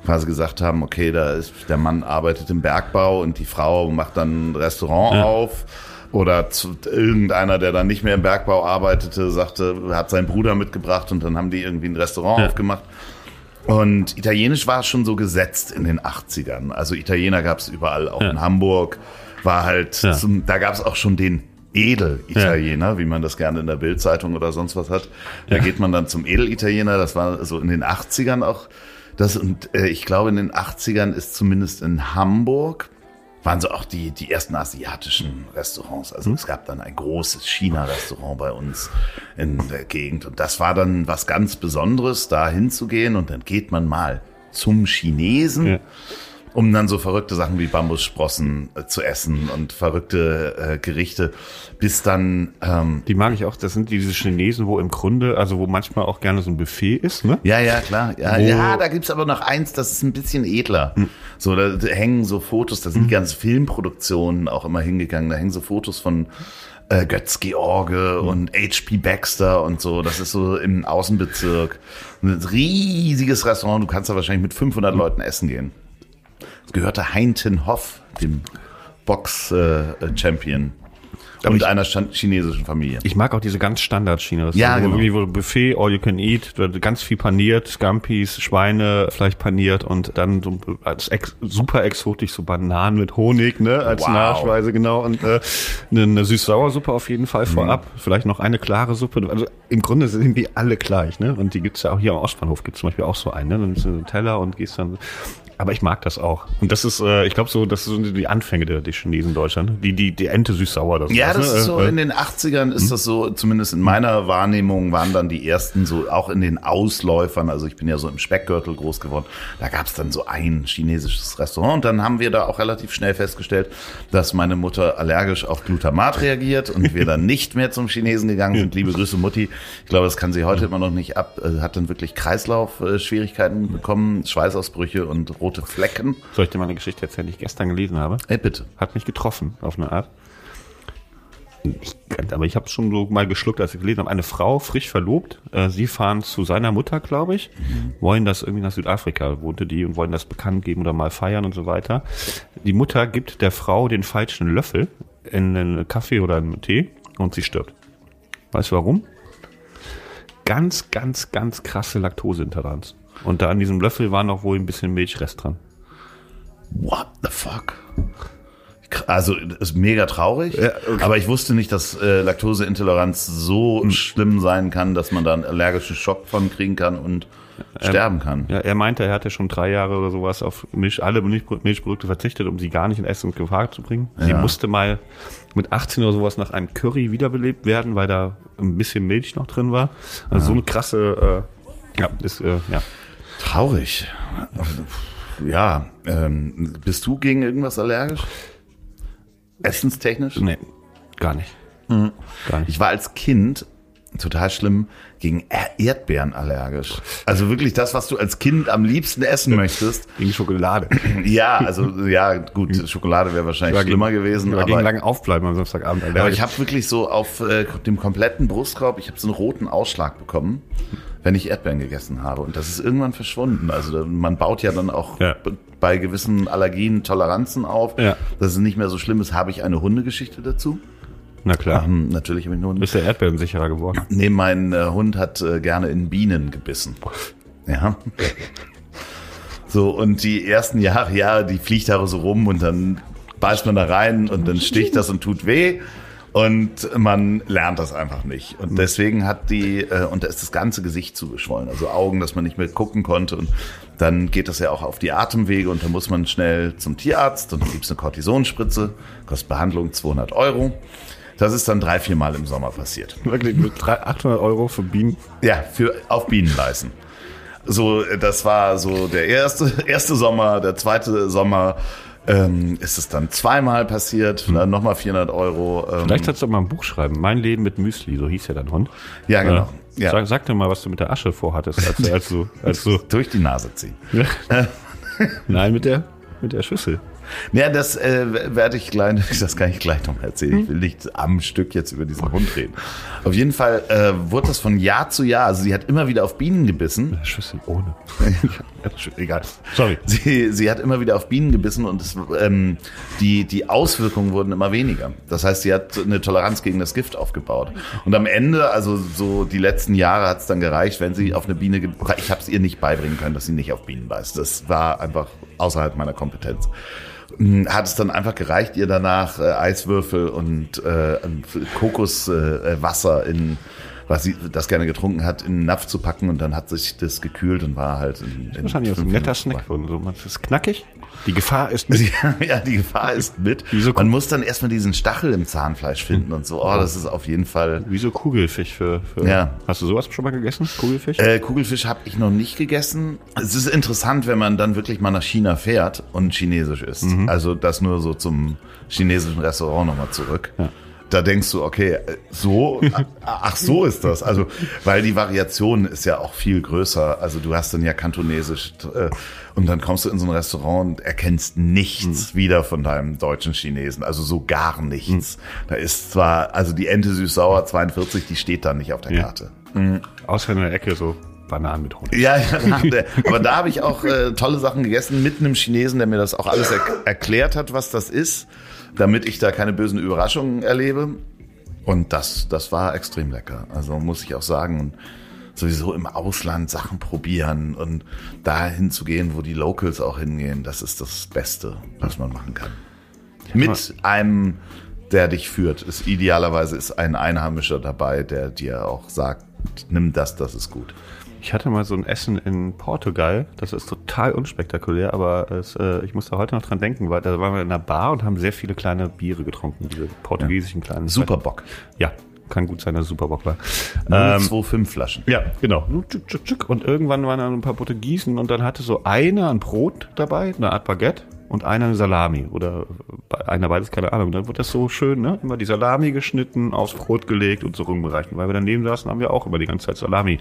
[SPEAKER 2] quasi gesagt haben, okay, da ist der Mann arbeitet im Bergbau und die Frau macht dann ein Restaurant ja. auf oder zu, irgendeiner, der dann nicht mehr im Bergbau arbeitete, sagte, hat seinen Bruder mitgebracht und dann haben die irgendwie ein Restaurant ja. aufgemacht. Und Italienisch war schon so gesetzt in den 80ern. Also Italiener gab es überall, auch ja. in Hamburg war halt, ja. zum, da gab es auch schon den Edel-Italiener, wie man das gerne in der Bildzeitung oder sonst was hat. Da geht man dann zum Edel-Italiener. Das war so in den 80ern auch. Das, und äh, ich glaube, in den 80ern ist zumindest in Hamburg waren so auch die, die ersten asiatischen Restaurants. Also es gab dann ein großes China-Restaurant bei uns in der Gegend. Und das war dann was ganz Besonderes, da hinzugehen. Und dann geht man mal zum Chinesen.
[SPEAKER 3] Ja.
[SPEAKER 2] Um dann so verrückte Sachen wie Bambussprossen äh, zu essen und verrückte äh, Gerichte, bis dann ähm,
[SPEAKER 3] Die mag ich auch. Das sind diese Chinesen, wo im Grunde, also wo manchmal auch gerne so ein Buffet ist, ne?
[SPEAKER 2] Ja, ja, klar. Ja,
[SPEAKER 3] Wo-
[SPEAKER 2] ja da gibt's aber noch eins, das ist ein bisschen edler. So, da hängen so Fotos, da sind die ganzen Filmproduktionen auch immer hingegangen. Da hängen so Fotos von äh, Götz George und H.P. Baxter und so. Das ist so im Außenbezirk. Ein riesiges Restaurant. Du kannst da wahrscheinlich mit 500 Leuten essen gehen. Gehörte Heinten Hoff, dem Box-Champion. Und
[SPEAKER 3] ich-
[SPEAKER 2] einer chinesischen Familie.
[SPEAKER 3] Ich mag auch diese ganz Standard-China.
[SPEAKER 2] Ja,
[SPEAKER 3] wo
[SPEAKER 2] genau.
[SPEAKER 3] irgendwie wo Buffet, all you can eat, ganz viel paniert, Scampis, Schweine, vielleicht paniert und dann so als ex, super exotisch so Bananen mit Honig, ne, als
[SPEAKER 2] Wow.
[SPEAKER 3] Nachspeise, genau. Und äh, eine, eine süß-sauer-Suppe auf jeden
[SPEAKER 2] Mhm.
[SPEAKER 3] Fall vorab. Vielleicht noch eine klare Suppe. Also im Grunde sind die alle gleich, ne? Und die gibt's ja auch hier am Ostbahnhof gibt's zum Beispiel auch so einen, ne? Dann nimmst du einen Teller und gehst dann. Aber ich mag das auch. Und das ist, äh, ich glaube so, das sind die Anfänge der, der Chinesen in Deutschland. ne? Die, die, die Ente süß-sauer. Das
[SPEAKER 2] Ja,
[SPEAKER 3] was,
[SPEAKER 2] das
[SPEAKER 3] ne?
[SPEAKER 2] ist so
[SPEAKER 3] Äh,
[SPEAKER 2] in den 80ern ist das so, zumindest in meiner Wahrnehmung waren dann die ersten so, auch in den Ausläufern, also ich bin ja so im Speckgürtel groß geworden, da gab es dann so ein chinesisches Restaurant und dann haben wir da auch relativ schnell festgestellt, dass meine Mutter allergisch auf Glutamat reagiert und wir dann nicht mehr zum Chinesen gegangen sind. Liebe Grüße Mutti, ich glaube, das kann sie heute immer noch nicht ab, äh, hat dann wirklich Kreislaufschwierigkeiten bekommen, Schweißausbrüche und rote Flecken.
[SPEAKER 3] Soll ich dir mal eine Geschichte erzählen, die ich gestern gelesen habe?
[SPEAKER 2] Ey, bitte.
[SPEAKER 3] Hat mich getroffen, auf eine Art. Ich, aber ich habe schon so mal geschluckt, als ich gelesen habe. Eine Frau, frisch verlobt, äh, sie fahren zu seiner Mutter, glaube ich, wollen das irgendwie nach Südafrika, wohnte die und wollen das bekannt geben oder mal feiern und so weiter. Die Mutter gibt der Frau den falschen Löffel in einen Kaffee oder einen Tee und sie stirbt. Weißt du warum? Ganz, ganz, ganz krasse Laktoseintoleranz. Und da an diesem Löffel war noch wohl ein bisschen Milchrest dran.
[SPEAKER 2] What the fuck? Also ist mega traurig,
[SPEAKER 3] Ja, okay.
[SPEAKER 2] aber ich wusste nicht, dass äh, Laktoseintoleranz so schlimm sein kann, dass man da einen allergischen Schock von kriegen kann und sterben kann.
[SPEAKER 3] Ja, er meinte, er hatte schon drei Jahre oder sowas auf Milch, alle Milch, Milchprodukte verzichtet, um sie gar nicht in Essen und Gefahr zu bringen. Sie
[SPEAKER 2] Ja.
[SPEAKER 3] musste mal mit 18 oder sowas nach einem Curry wiederbelebt werden, weil da ein bisschen Milch noch drin war. Also so eine krasse, äh, ja, ist, äh, ja.
[SPEAKER 2] Traurig. Ja, ähm, bist du gegen irgendwas allergisch? Essenstechnisch?
[SPEAKER 3] Nee, gar nicht. Gar nicht.
[SPEAKER 2] Ich war als Kind total schlimm gegen Er- Erdbeeren allergisch. Also wirklich das, was du als Kind am liebsten essen möchtest.
[SPEAKER 3] Gegen Schokolade.
[SPEAKER 2] Ja, also ja, gut, Schokolade wäre wahrscheinlich
[SPEAKER 3] war gegen-
[SPEAKER 2] schlimmer gewesen.
[SPEAKER 3] Oder
[SPEAKER 2] aber
[SPEAKER 3] gegen lange Aufbleiben am Samstagabend.
[SPEAKER 2] Aber ich habe wirklich so auf äh, dem kompletten Brustkorb, ich habe so einen roten Ausschlag bekommen, wenn ich Erdbeeren gegessen habe. Und das ist irgendwann verschwunden. Also man baut ja dann auch
[SPEAKER 3] Ja.
[SPEAKER 2] Bei gewissen Allergien Toleranzen auf.
[SPEAKER 3] Ja.
[SPEAKER 2] Dass es nicht mehr so schlimm ist. Habe ich eine Hundegeschichte dazu?
[SPEAKER 3] Na klar.
[SPEAKER 2] Hm, natürlich habe ich einen Hund.
[SPEAKER 3] Bist der Erdbeeren sicherer geworden.
[SPEAKER 2] Nee, mein äh, Hund hat äh, gerne in Bienen gebissen. Ja. So, und die ersten Jahre, ja, die fliegt da so rum und dann beißt man da rein und dann sticht das und tut weh. Und man lernt das einfach nicht. Und deswegen hat die, äh, und da ist das ganze Gesicht zugeschwollen. Also Augen, dass man nicht mehr gucken konnte. Und dann geht das ja auch auf die Atemwege und da muss man schnell zum Tierarzt und dann gibt's eine Kortisonspritze, kostet Behandlung 200 Euro. Das ist dann drei, vier Mal im Sommer passiert.
[SPEAKER 3] Wirklich mit drei- 800 Euro für Bienen.
[SPEAKER 2] Ja, für auf Bienen beißen. So, das war so der erste, erste Sommer, der zweite Sommer ähm, ist es dann zweimal passiert, dann nochmal 400 Euro. Ähm,
[SPEAKER 3] Vielleicht sollst du mal ein Buch schreiben. Mein Leben mit Müsli, so hieß ja dein Hund.
[SPEAKER 2] Ja, genau. Ja.
[SPEAKER 3] Sag, sag doch mal, was du mit der Asche vorhattest, als, du- als du, als du,
[SPEAKER 2] durch die Nase ziehen.
[SPEAKER 3] nein, mit der, mit der Schüssel.
[SPEAKER 2] Ja, das äh, werde ich gleich, das kann ich gleich noch mal erzählen. Ich will nicht am Stück jetzt über diesen Hund reden. Auf jeden Fall äh, wurde das von Jahr zu Jahr, also sie hat immer wieder auf Bienen gebissen.
[SPEAKER 3] Schüssel ohne. Egal. Sorry.
[SPEAKER 2] Sie, sie hat immer wieder auf Bienen gebissen und es, ähm, die, die Auswirkungen wurden immer weniger. Das heißt, sie hat eine Toleranz gegen das Gift aufgebaut. Und am Ende, also so die letzten Jahre hat es dann gereicht, wenn sie auf eine Biene, ich habe es ihr nicht beibringen können, dass sie nicht auf Bienen beißt. Das war einfach außerhalb meiner Kompetenz. Mh, hat es dann einfach gereicht, ihr danach äh, Eiswürfel und äh, Kokoswasser äh, Wasser in was sie das gerne getrunken hat, in einen Napf zu packen und dann hat sich das gekühlt und war halt in, in
[SPEAKER 3] Wahrscheinlich ein
[SPEAKER 2] fünf
[SPEAKER 3] netter Snack. So, es ist knackig. Die Gefahr ist mit.
[SPEAKER 2] Ja, die Gefahr ist mit.
[SPEAKER 3] Wieso
[SPEAKER 2] Man muss dann erstmal diesen Stachel im Zahnfleisch finden und so. Oh, das ist auf jeden Fall.
[SPEAKER 3] Wie so Kugelfisch für, für.
[SPEAKER 2] Ja.
[SPEAKER 3] Hast du sowas schon mal gegessen? Kugelfisch?
[SPEAKER 2] Äh, Kugelfisch habe ich noch nicht gegessen. Es ist interessant, wenn man dann wirklich mal nach China fährt und chinesisch isst. Also das nur so zum chinesischen Restaurant nochmal zurück. Da denkst du, okay, so, ach so ist das. Also, weil die Variation ist ja auch viel größer. Also du hast dann ja kantonesisch äh, und dann kommst du in so ein Restaurant und erkennst nichts wieder von deinem deutschen Chinesen. Also so gar nichts. Da ist zwar, also die Ente süß-sauer 42, die steht da nicht auf der
[SPEAKER 3] Ja.
[SPEAKER 2] Karte.
[SPEAKER 3] Außer in der Ecke so Bananen mit Honig.
[SPEAKER 2] Ja, ja aber da habe ich auch äh, tolle Sachen gegessen mit einem Chinesen, der mir das auch alles er erklärt hat, was das ist, damit ich da keine bösen Überraschungen erlebe. Und das, das war extrem lecker. Also muss ich auch sagen. Und sowieso im Ausland Sachen probieren und dahin zu gehen, wo die Locals auch hingehen, das ist das Beste, was man machen kann. Mit einem, der dich führt. Ist, idealerweise ist ein Einheimischer dabei, der dir auch sagt, nimm das, das ist gut.
[SPEAKER 3] Ich hatte mal so ein Essen in Portugal, das ist total unspektakulär, aber es, äh, ich muss da heute noch dran denken, weil da waren wir in einer Bar und haben sehr viele kleine Biere getrunken, diese portugiesischen kleinen.
[SPEAKER 2] Superbock.
[SPEAKER 3] Ja, kann gut sein, dass es Superbock war. Ähm,
[SPEAKER 2] 025 Flaschen.
[SPEAKER 3] ja, genau. Und irgendwann waren da ein paar Portugiesen und dann hatte so einer ein Brot dabei, eine Art Baguette und einer eine Salami oder einer beides, keine Ahnung. Dann wurde das so schön, ne? Immer die Salami geschnitten, aufs Brot gelegt und so rumgereicht. Und weil wir daneben saßen, haben wir auch immer die ganze Zeit Salami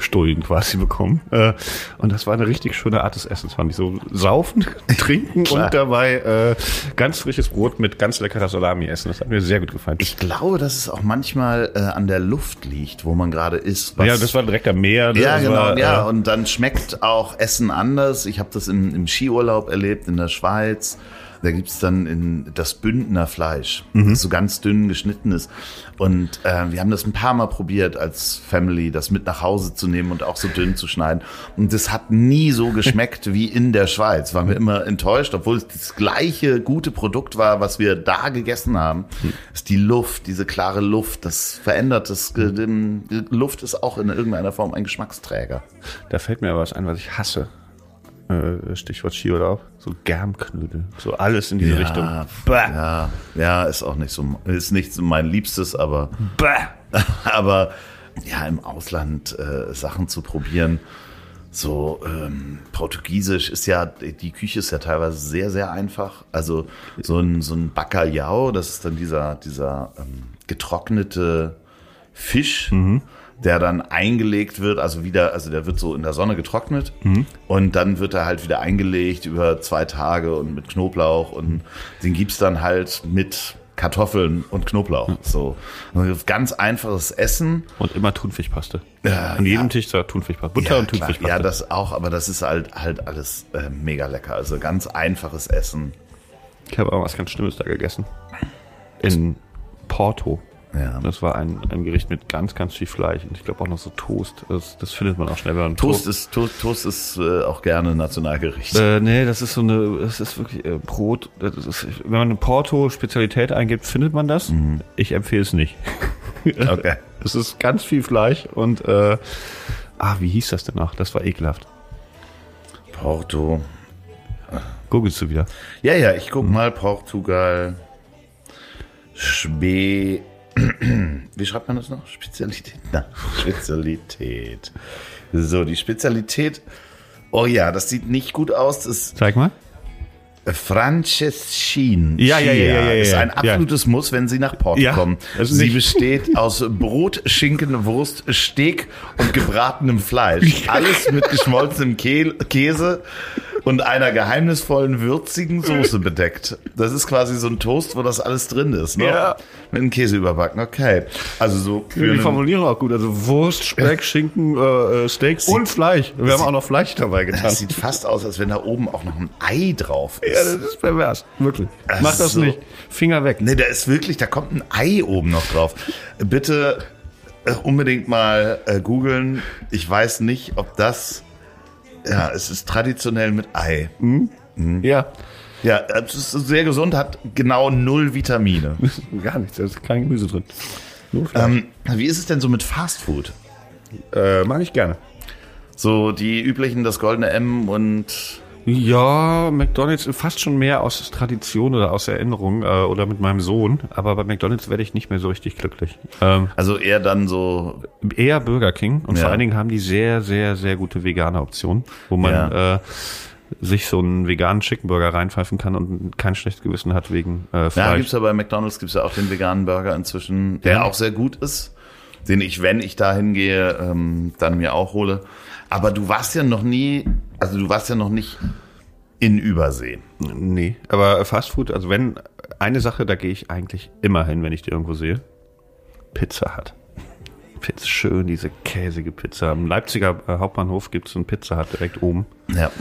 [SPEAKER 3] Stullen quasi bekommen. Äh, Und das war eine richtig schöne Art des Essens, fand ich. So saufen, trinken und dabei äh, ganz frisches Brot mit ganz leckerer Salami essen. Das hat mir sehr gut gefallen.
[SPEAKER 2] Ich glaube, dass es auch manchmal äh, an der Luft liegt, wo man gerade ist.
[SPEAKER 3] ja, das war direkt am Meer. ne?
[SPEAKER 2] Ja, genau,
[SPEAKER 3] war,
[SPEAKER 2] ja.
[SPEAKER 3] äh,
[SPEAKER 2] Und dann schmeckt auch Essen anders. Ich habe das im, im Skiurlaub erlebt in der Schweiz. Da gibt's dann in das Bündner Fleisch, das so ganz dünn geschnitten ist. Und äh, wir haben das ein paar Mal probiert als Family, das mit nach Hause zu nehmen und auch so dünn zu schneiden. Und das hat nie so geschmeckt wie in der Schweiz. Waren wir immer enttäuscht, obwohl es das gleiche gute Produkt war, was wir da gegessen haben. Ist die Luft, diese klare Luft, das verändert das. Die Luft ist auch in irgendeiner Form ein Geschmacksträger.
[SPEAKER 3] Da fällt mir aber was ein, was ich hasse. Äh, Stichwort Skiurlaub. So Germknödel. So alles in diese Richtung. Bäh.
[SPEAKER 2] Ja, ja, ist auch nicht so, ist nicht so mein Liebstes, aber,
[SPEAKER 3] Bäh.
[SPEAKER 2] aber ja, im Ausland äh, Sachen zu probieren. So ähm, Portugiesisch ist ja, die Küche ist ja teilweise sehr, sehr einfach. Also so ein, so ein Bacalhau, das ist dann dieser, dieser ähm, getrocknete Fisch, der dann eingelegt wird, also wieder, also der wird so in der Sonne getrocknet und dann wird er halt wieder eingelegt über zwei Tage und mit Knoblauch und den gibt's dann halt mit Kartoffeln und Knoblauch. So also ganz einfaches Essen.
[SPEAKER 3] Und immer Thunfischpaste.
[SPEAKER 2] Ja,
[SPEAKER 3] An jedem
[SPEAKER 2] ja.
[SPEAKER 3] Tisch da Thunfischpaste. Butter und
[SPEAKER 2] klar.
[SPEAKER 3] Thunfischpaste.
[SPEAKER 2] Ja, das auch, aber das ist halt halt alles äh, mega lecker. Also ganz einfaches Essen.
[SPEAKER 3] ich habe auch was ganz Schlimmes da gegessen. In Porto.
[SPEAKER 2] Ja.
[SPEAKER 3] Das war ein, ein Gericht mit ganz, ganz viel Fleisch. Und ich glaube auch noch so Toast. Das, das findet man auch schnell. Wenn man
[SPEAKER 2] Toast ist Toast, Toast ist äh, auch gerne Nationalgericht.
[SPEAKER 3] Äh, nee, das ist so eine, das ist wirklich äh, Brot. Das ist, wenn man eine Porto-Spezialität eingibt, findet man das. Ich empfehle es nicht.
[SPEAKER 2] Okay.
[SPEAKER 3] Es ist ganz viel Fleisch und äh, ah, wie hieß das denn noch? Das war ekelhaft.
[SPEAKER 2] Porto.
[SPEAKER 3] Googelst du wieder?
[SPEAKER 2] Ja, ja, ich guck mal Portugal. Spe. Wie schreibt man das noch? Spezialität. Na, Spezialität. So, die Spezialität. Oh ja, das sieht nicht gut aus. Das
[SPEAKER 3] Zeig mal.
[SPEAKER 2] Franceschin.
[SPEAKER 3] Ja, ja, ja, ja, ja,
[SPEAKER 2] Ist
[SPEAKER 3] ja.
[SPEAKER 2] ein absolutes Muss, wenn Sie nach Porto
[SPEAKER 3] Ja,
[SPEAKER 2] kommen. Sie besteht aus Brot, Schinken, Wurst, Steak und gebratenem Fleisch. Alles mit geschmolzenem Kä Käse und einer geheimnisvollen, würzigen Soße bedeckt. Das ist quasi so ein Toast, wo das alles drin ist. Ne?
[SPEAKER 3] Ja.
[SPEAKER 2] Mit einem Käse überbacken. Okay. Also so für
[SPEAKER 3] Die Formulierung auch gut. Also Wurst, Speck, Schinken, äh, äh, Steak und Fleisch. Wir haben auch noch Fleisch dabei getan.
[SPEAKER 2] das sieht fast aus, als wenn da oben auch noch ein Ei drauf ist.
[SPEAKER 3] Ja, das ist pervers. Wirklich.
[SPEAKER 2] Ach
[SPEAKER 3] Mach das
[SPEAKER 2] so.
[SPEAKER 3] nicht. Finger weg.
[SPEAKER 2] Nee, da ist wirklich, da kommt ein Ei oben noch drauf. Bitte äh, unbedingt mal äh, googeln. Ich weiß nicht, ob das. Ja, es ist traditionell mit Ei.
[SPEAKER 3] Ja.
[SPEAKER 2] Ja, es ist sehr gesund, hat genau null Vitamine.
[SPEAKER 3] Gar nichts, da ist kein Gemüse drin.
[SPEAKER 2] Ähm, wie ist es denn so mit Fast Food?
[SPEAKER 3] äh, mag ich gerne.
[SPEAKER 2] So die üblichen, das goldene M und
[SPEAKER 3] Ja, McDonalds fast schon mehr aus Tradition oder aus Erinnerung äh, oder mit meinem Sohn. Aber bei McDonalds werde ich nicht mehr so richtig glücklich. Ähm,
[SPEAKER 2] also eher dann so
[SPEAKER 3] eher Burger King und
[SPEAKER 2] Ja.
[SPEAKER 3] vor allen Dingen haben die sehr, sehr, sehr gute vegane Optionen, wo man
[SPEAKER 2] Ja.
[SPEAKER 3] äh, sich so einen veganen Chicken Burger reinpfeifen kann und kein schlechtes Gewissen hat wegen äh,
[SPEAKER 2] Ja,
[SPEAKER 3] Fleisch.
[SPEAKER 2] gibt's ja bei McDonalds gibt's ja auch den veganen Burger inzwischen, der
[SPEAKER 3] Ja.
[SPEAKER 2] auch sehr gut ist, den ich, wenn ich da hingehe, ähm, dann mir auch hole. Aber du warst ja noch nie, also du warst ja noch nicht in Übersee.
[SPEAKER 3] Nee, aber Fast Food, also wenn eine Sache, da gehe ich eigentlich immer hin, wenn ich die irgendwo sehe. Pizza hat. Pizza, schön, diese käsige Pizza. Am Leipziger äh, Hauptbahnhof gibt's einen Pizza Hut direkt oben.
[SPEAKER 2] Ja,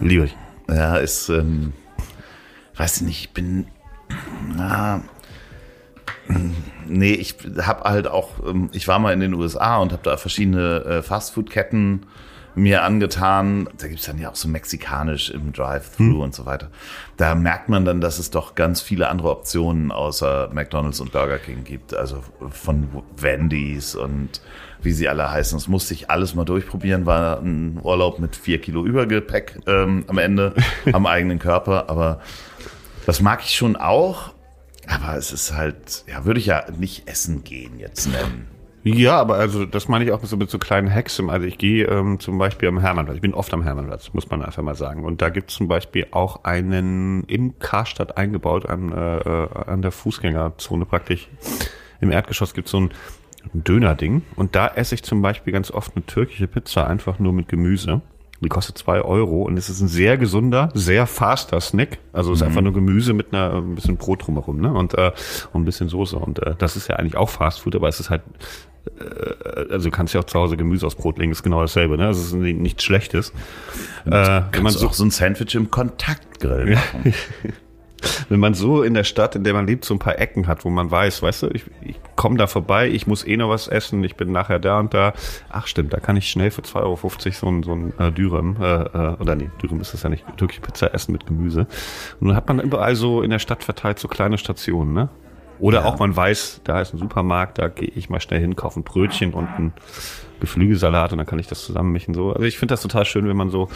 [SPEAKER 3] Liebe ich.
[SPEAKER 2] ja, ist, ähm, weiß nicht, ich bin, na, nee, ich habe halt auch, ähm, ich war mal in den USA und habe da verschiedene äh, Fastfood-Ketten mir angetan. Da gibt's dann ja auch so mexikanisch im Drive-Thru und so weiter. Da merkt man dann, dass es doch ganz viele andere Optionen außer McDonald's und Burger King gibt. Also von Wendy's und wie sie alle heißen. Das musste ich alles mal durchprobieren. War ein Urlaub mit vier Kilo Übergepäck ähm, am Ende am eigenen Körper. Aber das mag ich schon auch. Aber es ist halt, ja, würde ich ja nicht essen gehen jetzt nennen.
[SPEAKER 3] Ja, aber also das meine ich auch so mit so kleinen Hacks. Also ich gehe ähm, zum Beispiel am Hermannplatz. Ich bin oft am Hermannplatz, muss man einfach mal sagen. Und da gibt es zum Beispiel auch einen im Karstadt eingebaut, an, äh, äh, an der Fußgängerzone praktisch. Im Erdgeschoss gibt es so ein Döner-Ding. Und da esse ich zum Beispiel ganz oft eine türkische Pizza einfach nur mit Gemüse. Die kostet zwei Euro und es ist ein sehr gesunder, sehr faster Snack. Also es ist einfach nur Gemüse mit einer ein bisschen Brot drumherum, ne? Und, äh, und ein bisschen Soße. Und äh, das ist ja eigentlich auch Fast Food, aber es ist halt also du kannst ja auch zu Hause Gemüse aufs Brot legen, ist genau dasselbe, ne? Das ist ni- nichts Schlechtes. Äh, wenn, man so,
[SPEAKER 2] auch so ein Sandwich im Kontaktgrill machen.
[SPEAKER 3] wenn man so in der Stadt, in der man lebt, so ein paar Ecken hat, wo man weiß, weißt du, ich, ich komme da vorbei, ich muss eh noch was essen, ich bin nachher da und da. Ach stimmt, da kann ich schnell für 2,50 Euro so ein, so ein äh, Dürüm, äh, äh, oder nee, Dürüm ist das ja nicht, türkische Pizza essen mit Gemüse. Und dann hat man überall so in der Stadt verteilt so kleine Stationen, ne? Oder
[SPEAKER 2] Ja.
[SPEAKER 3] auch man weiß, da ist ein Supermarkt, da gehe ich mal schnell hin, kaufe ein Brötchen und ein Geflügelsalat und dann kann ich das zusammenmischen. So. Also ich finde das total schön, wenn man so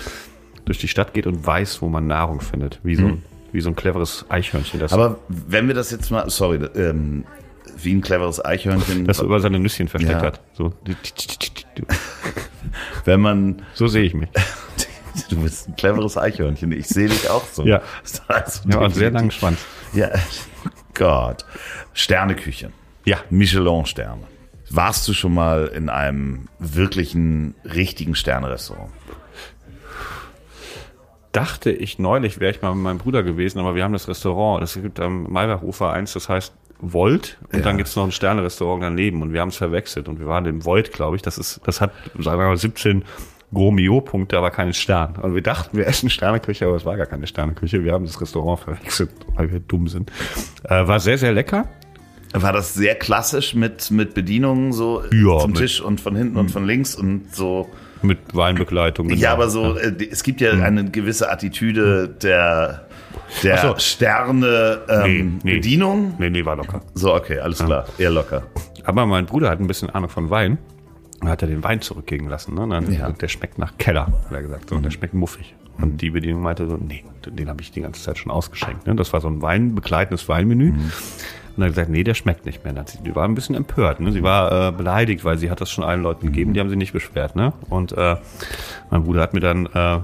[SPEAKER 3] durch die Stadt geht und weiß, wo man Nahrung findet. Wie so, ein, wie so ein cleveres Eichhörnchen, das,
[SPEAKER 2] Aber wenn wir das jetzt mal, sorry, ähm, wie ein cleveres Eichhörnchen,
[SPEAKER 3] das über seine Nüsschen versteckt
[SPEAKER 2] Ja.
[SPEAKER 3] hat. So.
[SPEAKER 2] wenn man,
[SPEAKER 3] so sehe ich mich.
[SPEAKER 2] du bist ein cleveres Eichhörnchen, ich sehe dich auch so.
[SPEAKER 3] Ja.
[SPEAKER 2] Also
[SPEAKER 3] Ja, und sehr langen Schwanz.
[SPEAKER 2] Ja, Gott. Sterneküche.
[SPEAKER 3] Ja.
[SPEAKER 2] Michelin-Sterne. Warst du schon mal in einem wirklichen, richtigen Sternrestaurant?
[SPEAKER 3] Dachte ich neulich, wäre ich mal mit meinem Bruder gewesen, aber wir haben das Restaurant. Es gibt am Maybach-Ufer eins, das heißt Volt und
[SPEAKER 2] Ja.
[SPEAKER 3] dann gibt es noch ein Sterne-Restaurant daneben und wir haben es verwechselt und wir waren im Volt, glaube ich. Das ist, das hat, sagen wir mal, 17 Gros-Mio-Punkte, aber keinen Stern. Und wir dachten, wir essen Sterneküche, aber es war gar keine Sterneküche. Wir haben das Restaurant verwechselt, weil wir dumm sind. Äh, war sehr, sehr lecker.
[SPEAKER 2] War das sehr klassisch mit, mit Bedienungen so
[SPEAKER 3] Ja,
[SPEAKER 2] zum
[SPEAKER 3] mit-
[SPEAKER 2] Tisch und von hinten und von links und so?
[SPEAKER 3] Mit Weinbegleitung.
[SPEAKER 2] Ja,
[SPEAKER 3] genau.
[SPEAKER 2] aber so, äh, es gibt ja eine gewisse Attitüde der, der
[SPEAKER 3] so.
[SPEAKER 2] Sterne ähm,
[SPEAKER 3] Nee, nee.
[SPEAKER 2] Bedienung.
[SPEAKER 3] Nee, nee, war locker.
[SPEAKER 2] So, okay, alles klar. Eher locker.
[SPEAKER 3] Aber mein Bruder hat ein bisschen Ahnung von Wein. Dann hat er den Wein zurückgehen lassen. Ne? Und Dann,
[SPEAKER 2] Ja.
[SPEAKER 3] Der schmeckt nach Keller, hat er gesagt. So, und der schmeckt muffig. Und die Bedienung meinte so, nee, den habe ich die ganze Zeit schon ausgeschenkt. Ne? Das war so ein weinbegleitendes Weinmenü. Und hat gesagt, nee, der schmeckt nicht mehr. Dann sie, war ein bisschen empört. Ne? Sie war äh, beleidigt, weil sie hat das schon allen Leuten gegeben, die haben sie nicht beschwert. Ne? Und äh, mein Bruder hat mir dann, äh,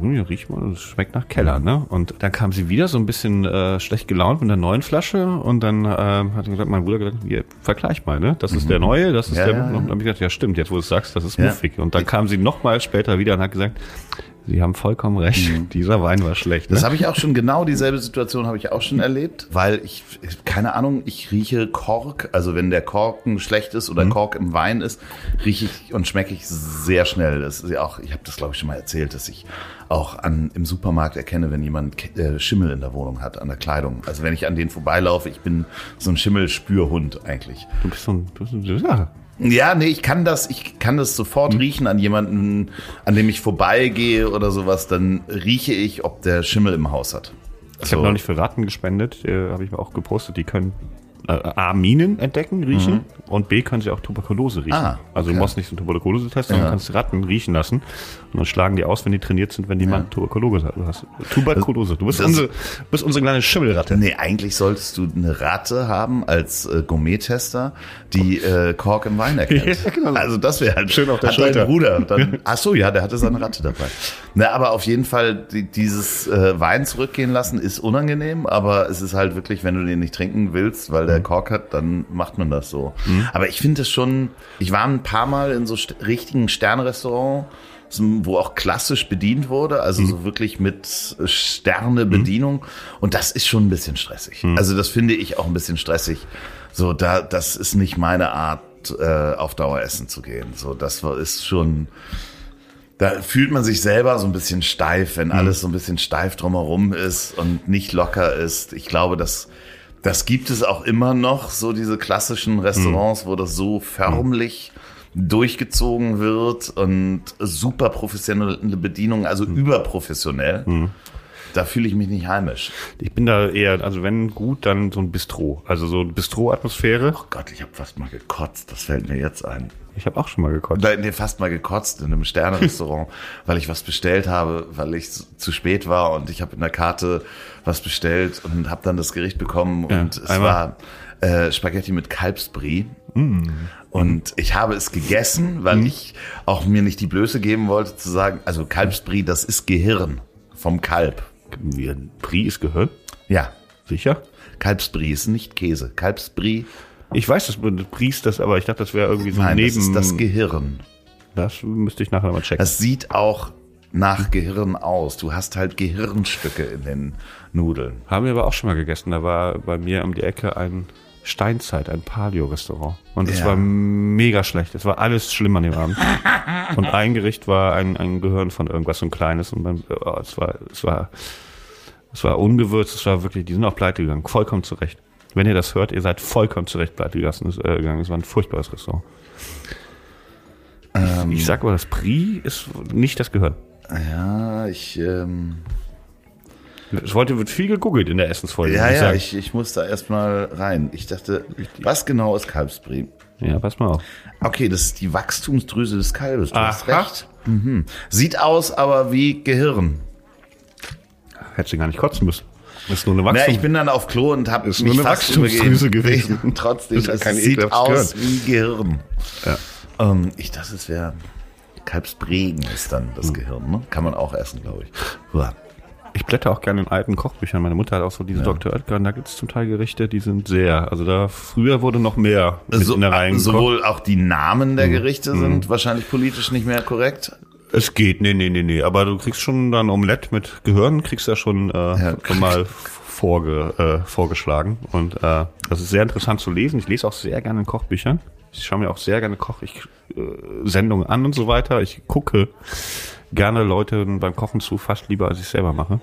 [SPEAKER 3] hm, riech mal, das schmeckt nach Keller. Ne? Und dann kam sie wieder so ein bisschen äh, schlecht gelaunt mit einer neuen Flasche. Und dann äh, hat gesagt, mein Bruder gesagt, hier, vergleich mal, ne? das ist der neue, das ist
[SPEAKER 2] Ja,
[SPEAKER 3] der.
[SPEAKER 2] ja, ja.
[SPEAKER 3] Und dann habe ich gesagt, ja stimmt, jetzt wo du es sagst, das ist
[SPEAKER 2] Ja.
[SPEAKER 3] muffig. Und dann kam sie nochmal später wieder und hat gesagt, Sie haben vollkommen recht, dieser Wein war schlecht. Ne?
[SPEAKER 2] Das habe ich auch schon, genau dieselbe Situation habe ich auch schon erlebt, weil ich, keine Ahnung, ich rieche Kork, also wenn der Korken schlecht ist
[SPEAKER 3] Mhm.
[SPEAKER 2] oder Kork im Wein ist, rieche ich und schmecke ich sehr schnell. Das ist ja auch, ich habe das glaube ich schon mal erzählt, dass ich auch an, im Supermarkt erkenne, wenn jemand äh, Schimmel in der Wohnung hat, an der Kleidung. Also wenn ich an denen vorbeilaufe, ich bin so ein Schimmelspürhund eigentlich.
[SPEAKER 3] Du bist so ein, du bist ein ja,
[SPEAKER 2] Ja, nee, ich kann das, ich kann das sofort riechen an jemanden, an dem ich vorbeigehe oder sowas, dann rieche ich, ob der Schimmel im Haus hat.
[SPEAKER 3] Ich habe neulich für Ratten gespendet, äh, habe ich mir auch gepostet, die können A, Minen entdecken, riechen und B, können sie auch Tuberkulose riechen.
[SPEAKER 2] Ah,
[SPEAKER 3] Also du
[SPEAKER 2] okay.
[SPEAKER 3] musst nicht so einen Tuberkulose-Test, sondern
[SPEAKER 2] Ja.
[SPEAKER 3] kannst Ratten riechen lassen und dann schlagen die aus, wenn die trainiert sind, wenn die mal Tuberkulose hast. Tuberkulose. Du bist,
[SPEAKER 2] Das-
[SPEAKER 3] unsere, bist unsere kleine Schimmelratte.
[SPEAKER 2] Nee, eigentlich solltest du eine Ratte haben als äh, Gourmet-Tester, die äh, Kork im Wein erkennt.
[SPEAKER 3] Ja, genau.
[SPEAKER 2] Also das wäre halt
[SPEAKER 3] Schön auf der
[SPEAKER 2] hat dein
[SPEAKER 3] Schulter.
[SPEAKER 2] Bruder. Dann, ach so, ja, der hatte seine Ratte dabei. Na, aber auf jeden Fall die, dieses äh, Wein zurückgehen lassen ist unangenehm, aber es ist halt wirklich, wenn du den nicht trinken willst, weil
[SPEAKER 3] Mhm.
[SPEAKER 2] der Kork hat, dann macht man das so. Aber ich finde es schon. Ich war ein paar Mal in so st richtigen Sternrestaurants wo auch klassisch bedient wurde,
[SPEAKER 3] Mhm.
[SPEAKER 2] also so wirklich mit Sterne-Bedienung. Und das ist schon ein bisschen stressig. Also das finde ich auch ein bisschen stressig. So, da, das ist nicht meine Art, äh, auf Dauer essen zu gehen. So, das ist schon, da fühlt man sich selber so ein bisschen steif, wenn alles so ein bisschen steif drumherum ist und nicht locker ist. Ich glaube, das, das gibt es auch immer noch, so diese klassischen Restaurants, wo das so förmlich durchgezogen wird und super professionelle Bedienung, also überprofessionell. Da fühle ich mich nicht heimisch.
[SPEAKER 3] Ich bin da eher, also wenn gut, dann so ein Bistro. Also so eine Bistro-Atmosphäre.
[SPEAKER 2] Oh Gott, ich habe fast mal gekotzt, das fällt mir jetzt ein.
[SPEAKER 3] Ich habe auch schon mal gekotzt.
[SPEAKER 2] Nein, nee, fast mal gekotzt in einem Sterne-Restaurant, weil ich was bestellt habe, weil ich zu- spät war und ich habe in der Karte was bestellt und habe dann das Gericht bekommen
[SPEAKER 3] Ja,
[SPEAKER 2] und es
[SPEAKER 3] einmal.
[SPEAKER 2] war äh, Spaghetti mit Kalbsbrie. Und ich habe es gegessen, weil ich auch mir nicht die Blöße geben wollte zu sagen, also Kalbsbrie, das ist Gehirn vom Kalb.
[SPEAKER 3] Wie Brie ist Gehirn?
[SPEAKER 2] Ja,
[SPEAKER 3] Sicher?
[SPEAKER 2] Kalbsbrie ist nicht Käse. Kalbsbrie,
[SPEAKER 3] Ich weiß, dass man Brie ist das, aber ich dachte, das wäre irgendwie so
[SPEAKER 2] nein,
[SPEAKER 3] neben.
[SPEAKER 2] das ist das Gehirn.
[SPEAKER 3] das müsste ich nachher mal checken.
[SPEAKER 2] Das sieht auch nach Gehirn aus. Du hast halt Gehirnstücke in den Nudeln.
[SPEAKER 3] Haben wir aber auch schon mal gegessen. Da war bei mir um die Ecke ein Steinzeit, ein Paleo-Restaurant. Und es
[SPEAKER 2] Ja.
[SPEAKER 3] war mega schlecht. Es war alles schlimm an dem Abend. Und ein Gericht war ein, ein Gehirn von irgendwas, so ein kleines. Und dann, oh, es war, es war, es war ungewürzt. Es war wirklich, die sind auch pleite gegangen. Vollkommen zurecht. Wenn ihr das hört, ihr seid vollkommen zurecht pleite gegangen. Äh, gegangen. Es war ein furchtbares Restaurant.
[SPEAKER 2] Ähm.
[SPEAKER 3] ich sag aber, das Brie ist nicht das Gehirn.
[SPEAKER 2] Ja, ich, ähm,
[SPEAKER 3] heute wird viel gegoogelt in der Essensfolge.
[SPEAKER 2] ja,
[SPEAKER 3] ich
[SPEAKER 2] ja, ich, ich muss da erstmal rein. Ich dachte, was genau ist Kalbsbrie?
[SPEAKER 3] ja, pass mal auf.
[SPEAKER 2] Okay, das ist die Wachstumsdrüse des Kalbes. Du hast
[SPEAKER 3] Aha.
[SPEAKER 2] recht. Mhm. Sieht aus, aber wie Gehirn.
[SPEAKER 3] Hättest du gar nicht kotzen müssen. Das ist nur eine
[SPEAKER 2] Ja,
[SPEAKER 3] Wachstum.
[SPEAKER 2] ich bin dann auf Klo und habe mich
[SPEAKER 3] nur eine
[SPEAKER 2] fast
[SPEAKER 3] Wachstumsdrüse gewesen.
[SPEAKER 2] Trotzdem, es
[SPEAKER 3] kein
[SPEAKER 2] sieht
[SPEAKER 3] ekelhaftes
[SPEAKER 2] aus wie Gehirn.
[SPEAKER 3] Ja.
[SPEAKER 2] Ähm, ich dachte, es wäre Kalbsbregen ist dann das Gehirn. Ne? Kann man auch essen, glaube ich. Uah.
[SPEAKER 3] Ich blätter auch gerne in alten Kochbüchern. Meine Mutter hat auch so diese Dr. Oetker und da gibt es zum Teil Gerichte, die sind sehr, also da früher wurde noch mehr mit
[SPEAKER 2] So,
[SPEAKER 3] in der Reihe gekocht.
[SPEAKER 2] sowohl auch die Namen
[SPEAKER 3] Mhm.
[SPEAKER 2] der Gerichte sind wahrscheinlich politisch nicht mehr korrekt.
[SPEAKER 3] Es geht, nee, nee, nee, nee, aber du kriegst schon dann Omelette mit Gehirn, kriegst ja schon äh, schon mal vorge, äh, vorgeschlagen und äh, das ist sehr interessant zu lesen. Ich lese auch sehr gerne in Kochbüchern. Ich schaue mir auch sehr gerne Koch ich, äh, Sendungen an und so weiter. Ich gucke gerne Leuten beim Kochen zu, fast lieber als ich selber mache.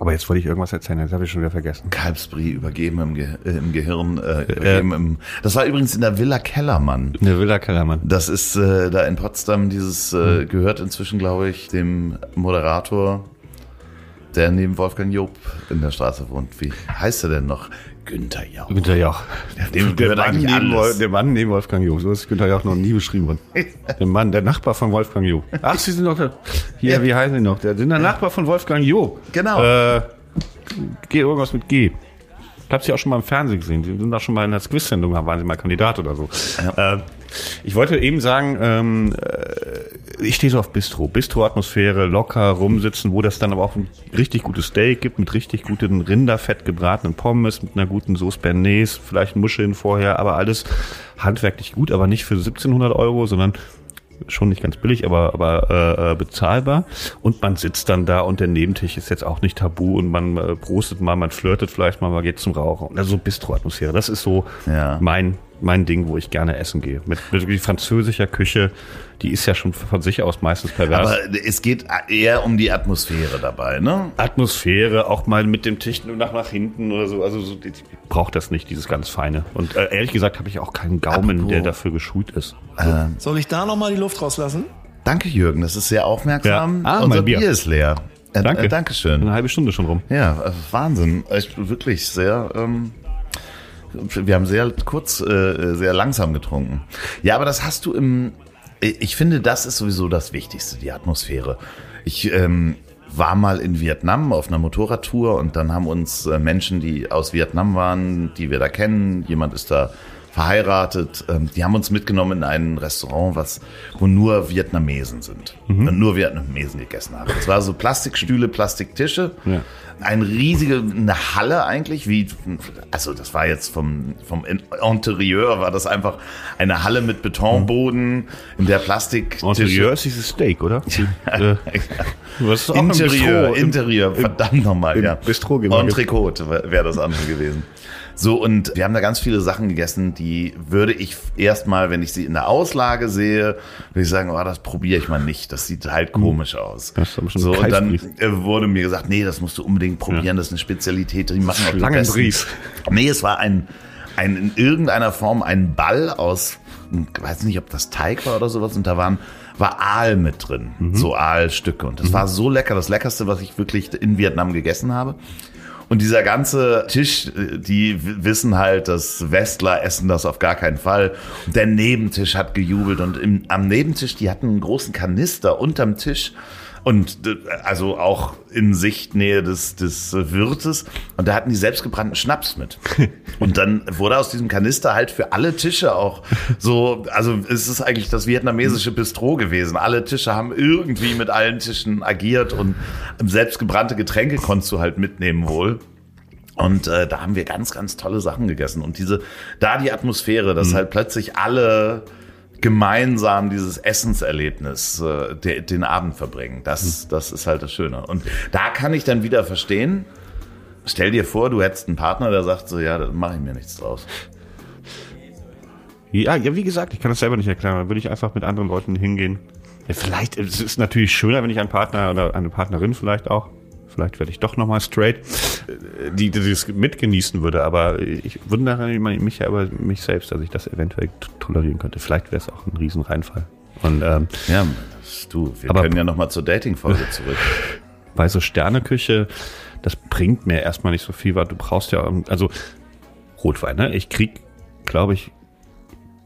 [SPEAKER 3] Aber jetzt wollte ich irgendwas erzählen, das habe ich schon wieder vergessen.
[SPEAKER 2] Kalbsbrie übergeben im, Ge äh, im Gehirn. Äh, übergeben im, das war übrigens in der Villa Kellermann.
[SPEAKER 3] Der Villa Kellermann.
[SPEAKER 2] Das ist äh, da in Potsdam, dieses äh, gehört inzwischen, glaube ich, dem Moderator, der neben Wolfgang Job in der Straße wohnt. Wie heißt er denn noch? Günther Jauch.
[SPEAKER 3] Günther Jauch.
[SPEAKER 2] dem
[SPEAKER 3] der, Mann neben, der Mann neben Wolfgang Joch. So ist Günther Jauch noch nie beschrieben worden. Der Mann, der Nachbar von Wolfgang Joch. Ach, Sie sind doch der, hier,
[SPEAKER 2] Ja.
[SPEAKER 3] wie heißen Sie noch? Der sind der Nachbar von Wolfgang Joch.
[SPEAKER 2] Genau.
[SPEAKER 3] Äh, G, irgendwas mit G. Ich habe sie auch schon mal im Fernsehen gesehen. Die sind auch schon mal in der Quiz-Sendung, da waren sie mal Kandidat oder so. Äh, ich wollte eben sagen, ähm, äh, ich stehe so auf Bistro. Bistro-Atmosphäre, locker rumsitzen, wo das dann aber auch ein richtig gutes Steak gibt, mit richtig guten Rinderfett gebratenen Pommes, mit einer guten Sauce Bernays, vielleicht Muscheln vorher, aber alles handwerklich gut, aber nicht für 1700 Euro, sondern schon nicht ganz billig, aber, aber äh, äh, bezahlbar. Und man sitzt dann da und der Nebentisch ist jetzt auch nicht tabu und man äh, prostet mal, man flirtet vielleicht mal, man geht zum Rauchen. Also so Bistro-Atmosphäre. Das ist so
[SPEAKER 2] Ja.
[SPEAKER 3] mein, mein Ding, wo ich gerne essen gehe. Mit, mit französischer Küche, die ist ja schon von sich aus meistens pervers.
[SPEAKER 2] Aber es geht eher um die Atmosphäre dabei, ne?
[SPEAKER 3] Atmosphäre, auch mal mit dem Tisch nur nach, nach hinten oder so. Also so, ich brauche das nicht, dieses ganz Feine. Und äh, ehrlich gesagt habe ich auch keinen Gaumen,
[SPEAKER 2] Apropos-
[SPEAKER 3] der dafür geschult ist.
[SPEAKER 4] Soll ich da nochmal die Luft rauslassen?
[SPEAKER 2] Danke, Jürgen, das ist sehr aufmerksam.
[SPEAKER 3] Ja. Ah,
[SPEAKER 2] Unser
[SPEAKER 3] mein Bier.
[SPEAKER 2] Bier ist leer. Äh,
[SPEAKER 3] Danke.
[SPEAKER 2] Äh, Dankeschön.
[SPEAKER 3] Eine halbe Stunde schon rum.
[SPEAKER 2] Ja, äh, Wahnsinn. Ich, wirklich sehr. Ähm, wir haben sehr kurz, äh, sehr langsam getrunken. Ja, aber das hast du im. Ich finde, das ist sowieso das Wichtigste, die Atmosphäre. Ich ähm, war mal in Vietnam auf einer Motorradtour und dann haben uns äh, Menschen, die aus Vietnam waren, die wir da kennen, jemand ist da verheiratet, ähm, die haben uns mitgenommen in ein Restaurant, was, wo nur Vietnamesen sind. Und nur Vietnamesen gegessen haben. Es war so Plastikstühle, Plastiktische.
[SPEAKER 3] Ja.
[SPEAKER 2] Eine riesige, eine Halle eigentlich, wie, also das war jetzt vom, vom Interieur war das einfach eine Halle mit Betonboden, in der Plastik.
[SPEAKER 3] Interieur ist dieses Steak, oder? Äh, was ist auch
[SPEAKER 2] Interieur, Interieur, verdammt nochmal, ja.
[SPEAKER 3] Bistro wir
[SPEAKER 2] Entrecote wäre das andere gewesen. So, und wir haben da ganz viele Sachen gegessen, die würde ich erstmal, wenn ich sie in der Auslage sehe, würde ich sagen, oh, das probiere ich mal nicht. Das sieht halt komisch aus.
[SPEAKER 3] Hm. Das
[SPEAKER 2] so, und dann äh, wurde mir gesagt, nee, das musst du unbedingt probieren, das ist eine Spezialität, die machen auch
[SPEAKER 3] Schlangenbries.
[SPEAKER 2] besten. Nee, es war ein, ein in irgendeiner Form ein Ball aus, ich weiß nicht, ob das Teig war oder sowas, und da waren war Aal mit drin,
[SPEAKER 3] Mhm.
[SPEAKER 2] so Aalstücke. Und das war so lecker, das leckerste, was ich wirklich in Vietnam gegessen habe. Und dieser ganze Tisch, äh, die wissen halt, dass Westler essen das auf gar keinen Fall. Der Nebentisch hat gejubelt und im, am Nebentisch, die hatten einen großen Kanister unterm Tisch und äh, also auch in Sichtnähe des, des Wirtes. Und da hatten die selbstgebrannten Schnaps mit. Und dann wurde aus diesem Kanister halt für alle Tische auch so, also es ist eigentlich das vietnamesische Bistro gewesen. Alle Tische haben irgendwie mit allen Tischen agiert und selbstgebrannte Getränke konntest du halt mitnehmen wohl. Und äh, da haben wir ganz, ganz tolle Sachen gegessen. Und diese, da die Atmosphäre, dass halt plötzlich alle gemeinsam dieses Essenserlebnis, äh, de, den Abend verbringen, das, das ist halt das Schöne. Und da kann ich dann wieder verstehen, stell dir vor, du hättest einen Partner, der sagt so, ja, da mache ich mir nichts draus.
[SPEAKER 3] Ja, ja, wie gesagt, ich kann das selber nicht erklären. Da würde ich einfach mit anderen Leuten hingehen. Ja, vielleicht, es ist natürlich schöner, wenn ich einen Partner oder eine Partnerin vielleicht auch, vielleicht werde ich doch nochmal straight, die, die das mitgenießen würde. Aber ich wundere mich ja über mich selbst, dass ich das eventuell tolerieren könnte. Vielleicht wäre es auch ein Riesenreinfall. Und ähm,
[SPEAKER 2] Ja, du, wir
[SPEAKER 3] Aber-
[SPEAKER 2] können ja nochmal zur Dating-Folge zurück.
[SPEAKER 3] bei so Sterneküche, das bringt mir erstmal nicht so viel, weil du brauchst ja, also Rotwein, ne? Ich krieg, glaube ich,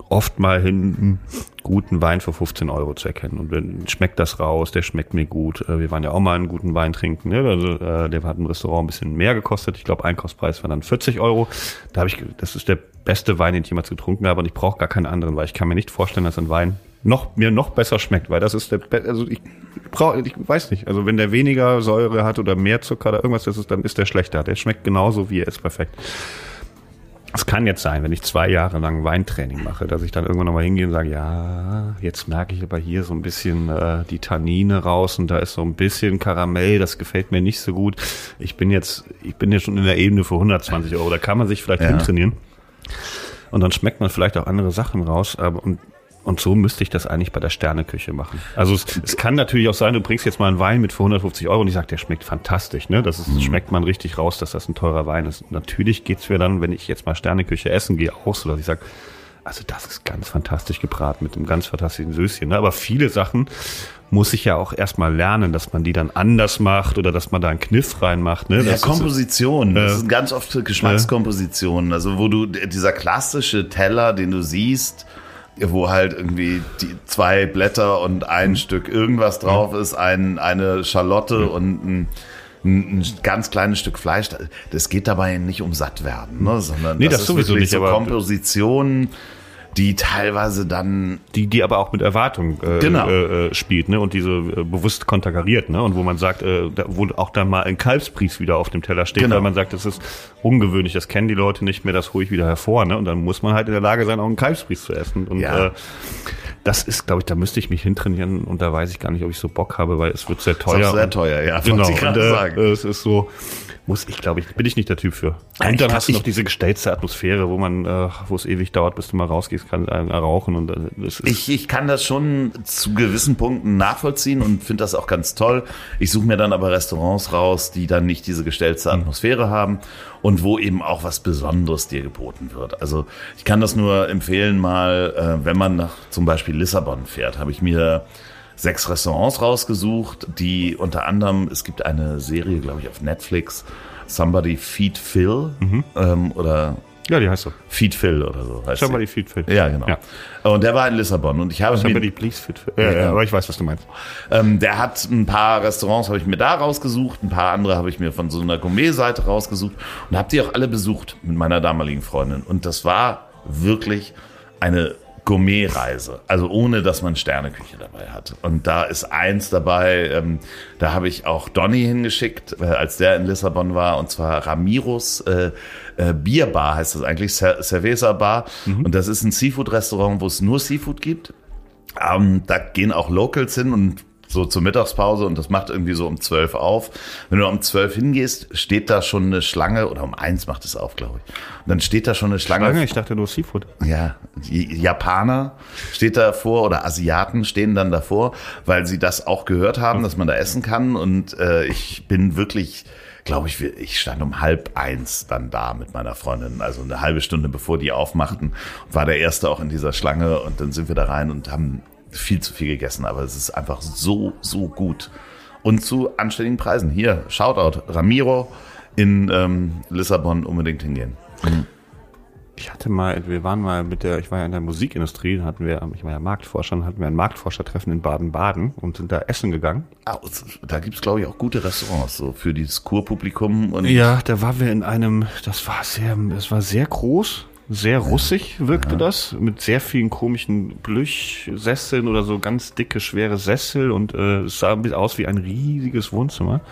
[SPEAKER 3] oft mal hin, guten Wein für 15 Euro zu erkennen. Und wenn schmeckt das raus, der schmeckt mir gut. Äh, Wir waren ja auch mal einen guten Wein trinken. Ne? Also, äh, der hat im Restaurant ein bisschen mehr gekostet. Ich glaube, Einkaufspreis war dann 40 Euro. Da habe ich, das ist der beste Wein, den ich jemals getrunken habe. Und ich brauche gar keinen anderen, weil ich kann mir nicht vorstellen, dass ein Wein noch mir noch besser schmeckt, weil das ist der, also ich brauche, ich weiß nicht, also wenn der weniger Säure hat oder mehr Zucker oder irgendwas, das ist, dann ist der schlechter. Der schmeckt genauso wie er ist perfekt. Es kann jetzt sein, wenn ich zwei Jahre lang Weintraining mache, dass ich dann irgendwann nochmal hingehe und sage, ja, jetzt merke ich aber hier so ein bisschen äh, die Tannine raus und da ist so ein bisschen Karamell, das gefällt mir nicht so gut. Ich bin jetzt, ich bin jetzt schon in der Ebene für 120 Euro, da kann man sich vielleicht
[SPEAKER 2] Ja.
[SPEAKER 3] hintrainieren. Und dann schmeckt man vielleicht auch andere Sachen raus, aber und und so müsste ich das eigentlich bei der Sterneküche machen. Also es, es kann natürlich auch sein, du bringst jetzt mal einen Wein mit für 150 Euro und ich sage, der schmeckt fantastisch. Ne? Das ist, schmeckt man richtig raus, dass das ein teurer Wein ist. Natürlich geht's mir dann, wenn ich jetzt mal Sterneküche essen gehe, auch so, dass ich sage, also das ist ganz fantastisch gebraten mit einem ganz fantastischen Süßchen. Ne? Aber viele Sachen muss ich ja auch erstmal lernen, dass man die dann anders macht oder dass man da einen Kniff reinmacht. Ne?
[SPEAKER 2] Ja,
[SPEAKER 3] Das ist-
[SPEAKER 2] Komposition. Das
[SPEAKER 3] Äh,
[SPEAKER 2] sind ganz oft Geschmackskompositionen. Also wo du dieser klassische Teller, den du siehst, wo halt irgendwie die zwei Blätter und
[SPEAKER 3] Mhm.
[SPEAKER 2] ein Stück irgendwas drauf ist, ein, eine Schalotte und ein, ein, ein ganz kleines Stück Fleisch. Das geht dabei nicht um Sattwerden, ne? sondern
[SPEAKER 3] Nee,
[SPEAKER 2] das,
[SPEAKER 3] das
[SPEAKER 2] ist
[SPEAKER 3] sowieso
[SPEAKER 2] wirklich
[SPEAKER 3] nicht,
[SPEAKER 2] so
[SPEAKER 3] aber-
[SPEAKER 2] Kompositionen, die teilweise dann
[SPEAKER 3] die, die aber auch mit Erwartung äh,
[SPEAKER 2] Genau.
[SPEAKER 3] äh, äh, spielt, ne? Und diese äh, bewusst konterkariert, ne? Und wo man sagt, äh, da, wo auch dann mal ein Kalbspries wieder auf dem Teller steht,
[SPEAKER 2] Genau.
[SPEAKER 3] weil man sagt, das ist ungewöhnlich, das kennen die Leute nicht mehr, das hole ich wieder hervor, ne? Und dann muss man halt in der Lage sein, auch einen Kalbspries zu essen. Und
[SPEAKER 2] Ja.
[SPEAKER 3] äh, das ist, glaube ich, da müsste ich mich hintrainieren und da weiß ich gar nicht, ob ich so Bock habe, weil es wird sehr teuer.
[SPEAKER 2] sehr teuer, ja,
[SPEAKER 3] Genau,
[SPEAKER 2] ich
[SPEAKER 3] und,
[SPEAKER 2] gerade
[SPEAKER 3] äh,
[SPEAKER 2] sagen.
[SPEAKER 3] es ist so, muss ich, glaube ich, bin ich nicht der Typ für. Und dann hast du noch diese gestellte Atmosphäre, wo man, äh, wo es ewig dauert, bis du mal rausgehst, kann äh, rauchen und äh, das ist
[SPEAKER 2] Ich, ich kann das schon zu gewissen Punkten nachvollziehen und finde das auch ganz toll. Ich suche mir dann aber Restaurants raus, die dann nicht diese gestellte Atmosphäre haben und wo eben auch was Besonderes dir geboten wird. Also ich kann das nur empfehlen, mal, äh, wenn man nach zum Beispiel Lissabon fährt, habe ich mir sechs Restaurants rausgesucht, die unter anderem, es gibt eine Serie, glaube ich, auf Netflix, Somebody Feed Phil ähm, oder
[SPEAKER 3] Ja, die heißt so.
[SPEAKER 2] Feed Phil oder so. Heißt
[SPEAKER 3] Somebody
[SPEAKER 2] sie.
[SPEAKER 3] feed fit.
[SPEAKER 2] Ja, genau.
[SPEAKER 3] Ja.
[SPEAKER 2] Und der war in Lissabon und ich habe
[SPEAKER 3] Somebody please fit. fit. Ja, ja, aber ich weiß, was du meinst.
[SPEAKER 2] ähm, der hat ein paar Restaurants habe ich mir da rausgesucht, ein paar andere habe ich mir von so einer Gourmet-Seite rausgesucht und habe die auch alle besucht mit meiner damaligen Freundin und das war wirklich eine Gourmet-Reise, also ohne, dass man Sterneküche dabei hat. Und da ist eins dabei, ähm, da habe ich auch Donny hingeschickt, äh, als der in Lissabon war, und zwar Ramiros äh, äh, Bierbar heißt das eigentlich, Cer- Cerveza Bar. Und das ist ein Seafood-Restaurant, wo es nur Seafood gibt. Ähm, da gehen auch Locals hin und so zur Mittagspause und das macht irgendwie so um 12 auf. Wenn du um 12 hingehst, steht da schon eine Schlange, oder um eins macht es auf, glaube ich. Und dann steht da schon eine Schlange.
[SPEAKER 3] Lange, ich dachte nur Seafood.
[SPEAKER 2] Ja, Japaner steht davor oder Asiaten stehen dann davor, weil sie das auch gehört haben, dass man da essen kann. Und äh, ich bin wirklich, glaube ich, ich stand um halb eins dann da mit meiner Freundin, also eine halbe Stunde bevor die aufmachten, war der erste auch in dieser Schlange und dann sind wir da rein und haben viel zu viel gegessen, aber es ist einfach so, so gut. Und zu anständigen Preisen. Hier, Shoutout, Ramiro in ähm, Lissabon unbedingt hingehen.
[SPEAKER 3] Ich hatte mal, wir waren mal mit der, ich war ja in der Musikindustrie, da hatten wir, ich war ja Marktforscher, hatten wir ein Marktforschertreffen in Baden-Baden und sind da essen gegangen.
[SPEAKER 2] Ah, da gibt's glaube ich, auch gute Restaurants, so für dieses Kurpublikum. Und
[SPEAKER 3] Ja, da waren wir in einem, das war sehr, das war sehr groß, sehr russig wirkte das, mit sehr vielen komischen Blüchsesseln oder so ganz dicke, schwere Sessel und äh, es sah ein bisschen aus wie ein riesiges Wohnzimmer.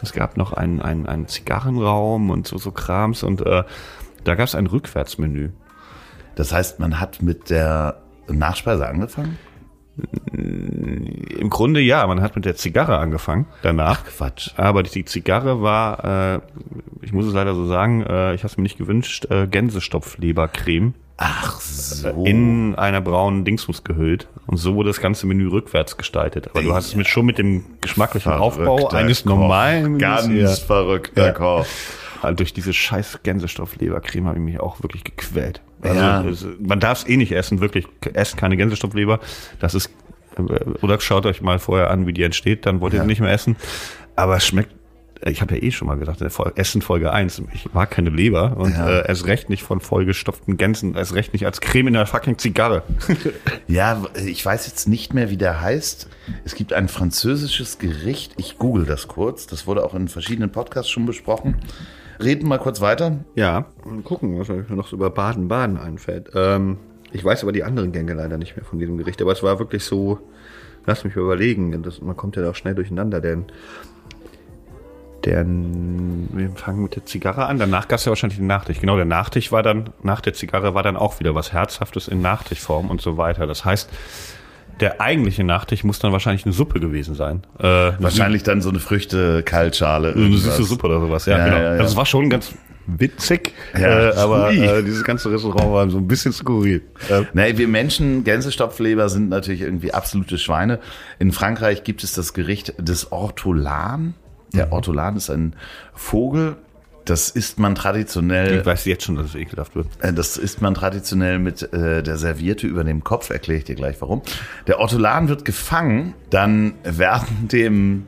[SPEAKER 3] Es gab noch einen, einen, einen Zigarrenraum und so, so Krams und äh, da gab es ein Rückwärtsmenü.
[SPEAKER 2] Das heißt, man hat mit der Nachspeise angefangen?
[SPEAKER 3] Im Grunde ja, man hat mit der Zigarre angefangen danach.
[SPEAKER 2] Quatsch.
[SPEAKER 3] Aber die Zigarre war, äh, ich muss es leider so sagen, äh, ich habe es mir nicht gewünscht, äh, Gänsestopflebercreme
[SPEAKER 2] Ach so.
[SPEAKER 3] in einer braunen Dingsmus gehüllt. Und so wurde das ganze Menü rückwärts gestaltet. Aber du hast es mit, schon mit dem geschmacklichen Aufbau
[SPEAKER 2] Verrückter
[SPEAKER 3] eines
[SPEAKER 2] Koch.
[SPEAKER 3] normalen Menüs,
[SPEAKER 2] Ganz
[SPEAKER 3] ja.
[SPEAKER 2] verrückter
[SPEAKER 3] Ja.
[SPEAKER 2] Koch.
[SPEAKER 3] Also durch diese scheiß Gänsestofflebercreme habe ich mich auch wirklich gequält. Also
[SPEAKER 2] Ja.
[SPEAKER 3] es, man darf es eh nicht essen, wirklich. Esst keine Gänsestoffleber. Das ist äh, oder schaut euch mal vorher an, wie die entsteht, dann wollt ihr
[SPEAKER 2] Ja.
[SPEAKER 3] sie nicht mehr essen. Aber es schmeckt. Ich habe ja eh schon mal gesagt, Essen Folge 1, ich mag keine Leber und
[SPEAKER 2] Ja.
[SPEAKER 3] äh, erst recht nicht von vollgestopften Gänsen, erst recht nicht als Creme in einer fucking Zigarre.
[SPEAKER 2] Ja, ich weiß jetzt nicht mehr, wie der heißt. Es gibt ein französisches Gericht. Ich google das kurz. Das wurde auch in verschiedenen Podcasts schon besprochen. Reden mal kurz weiter.
[SPEAKER 3] Ja, mal gucken, was mir noch so über Baden-Baden einfällt. Ähm, ich weiß aber die anderen Gänge leider nicht mehr von diesem Gericht, aber es war wirklich so, lass mich mal überlegen, das, man kommt ja da auch schnell durcheinander, denn der, wir fangen mit der Zigarre an, danach gab es ja wahrscheinlich den Nachtisch. Genau, der Nachtisch war dann, nach der Zigarre war dann auch wieder was Herzhaftes in Nachtischform und so weiter. Das heißt, der eigentliche Nachtisch muss dann wahrscheinlich eine Suppe gewesen sein. Äh,
[SPEAKER 2] Wahrscheinlich dann so eine Früchte-Kaltschale.
[SPEAKER 3] eine süße Suppe oder sowas, ja,
[SPEAKER 2] Ja,
[SPEAKER 3] genau.
[SPEAKER 2] ja, ja.
[SPEAKER 3] Also es war schon ganz witzig,
[SPEAKER 2] Ja.
[SPEAKER 3] äh, aber äh, dieses ganze Restaurant war so ein bisschen skurril. Äh,
[SPEAKER 2] Nee, wir Menschen, Gänsestopfleber sind natürlich irgendwie absolute Schweine. In Frankreich gibt es das Gericht des Ortolan. Der Ortolan ist ein Vogel. Das isst man traditionell
[SPEAKER 3] ich weiß jetzt schon, dass es ekelhaft wird.
[SPEAKER 2] Äh, Das isst man traditionell mit äh, der Serviette über dem Kopf, erkläre ich dir gleich warum. Der Ortolan wird gefangen, dann werden dem,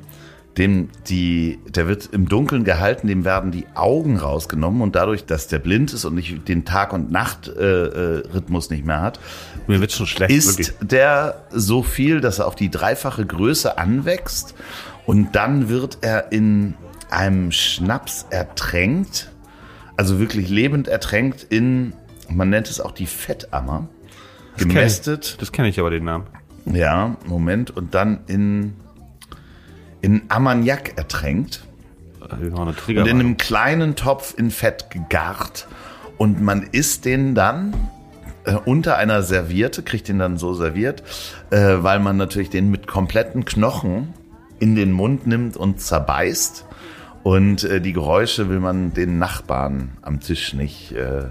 [SPEAKER 2] dem die, der wird im Dunkeln gehalten, dem werden die Augen rausgenommen und dadurch, dass der blind ist und nicht den Tag- und Nacht-Rhythmus äh, Rhythmus nicht mehr hat,
[SPEAKER 3] Mir wird schon schlecht,
[SPEAKER 2] ist
[SPEAKER 3] wirklich.
[SPEAKER 2] der so viel, dass er auf die dreifache Größe anwächst und dann wird er in einem Schnaps ertränkt, also wirklich lebend ertränkt in, man nennt es auch die Fettammer, gemästet,
[SPEAKER 3] Das kenne ich aber den Namen.
[SPEAKER 2] ja, Moment, und dann in, in Ammoniak ertränkt. Und in einem kleinen Topf in Fett gegart. Und man isst den dann äh, unter einer Serviette, kriegt den dann so serviert, äh, weil man natürlich den mit kompletten Knochen in den Mund nimmt und zerbeißt und äh, die Geräusche will man den Nachbarn am Tisch nicht äh,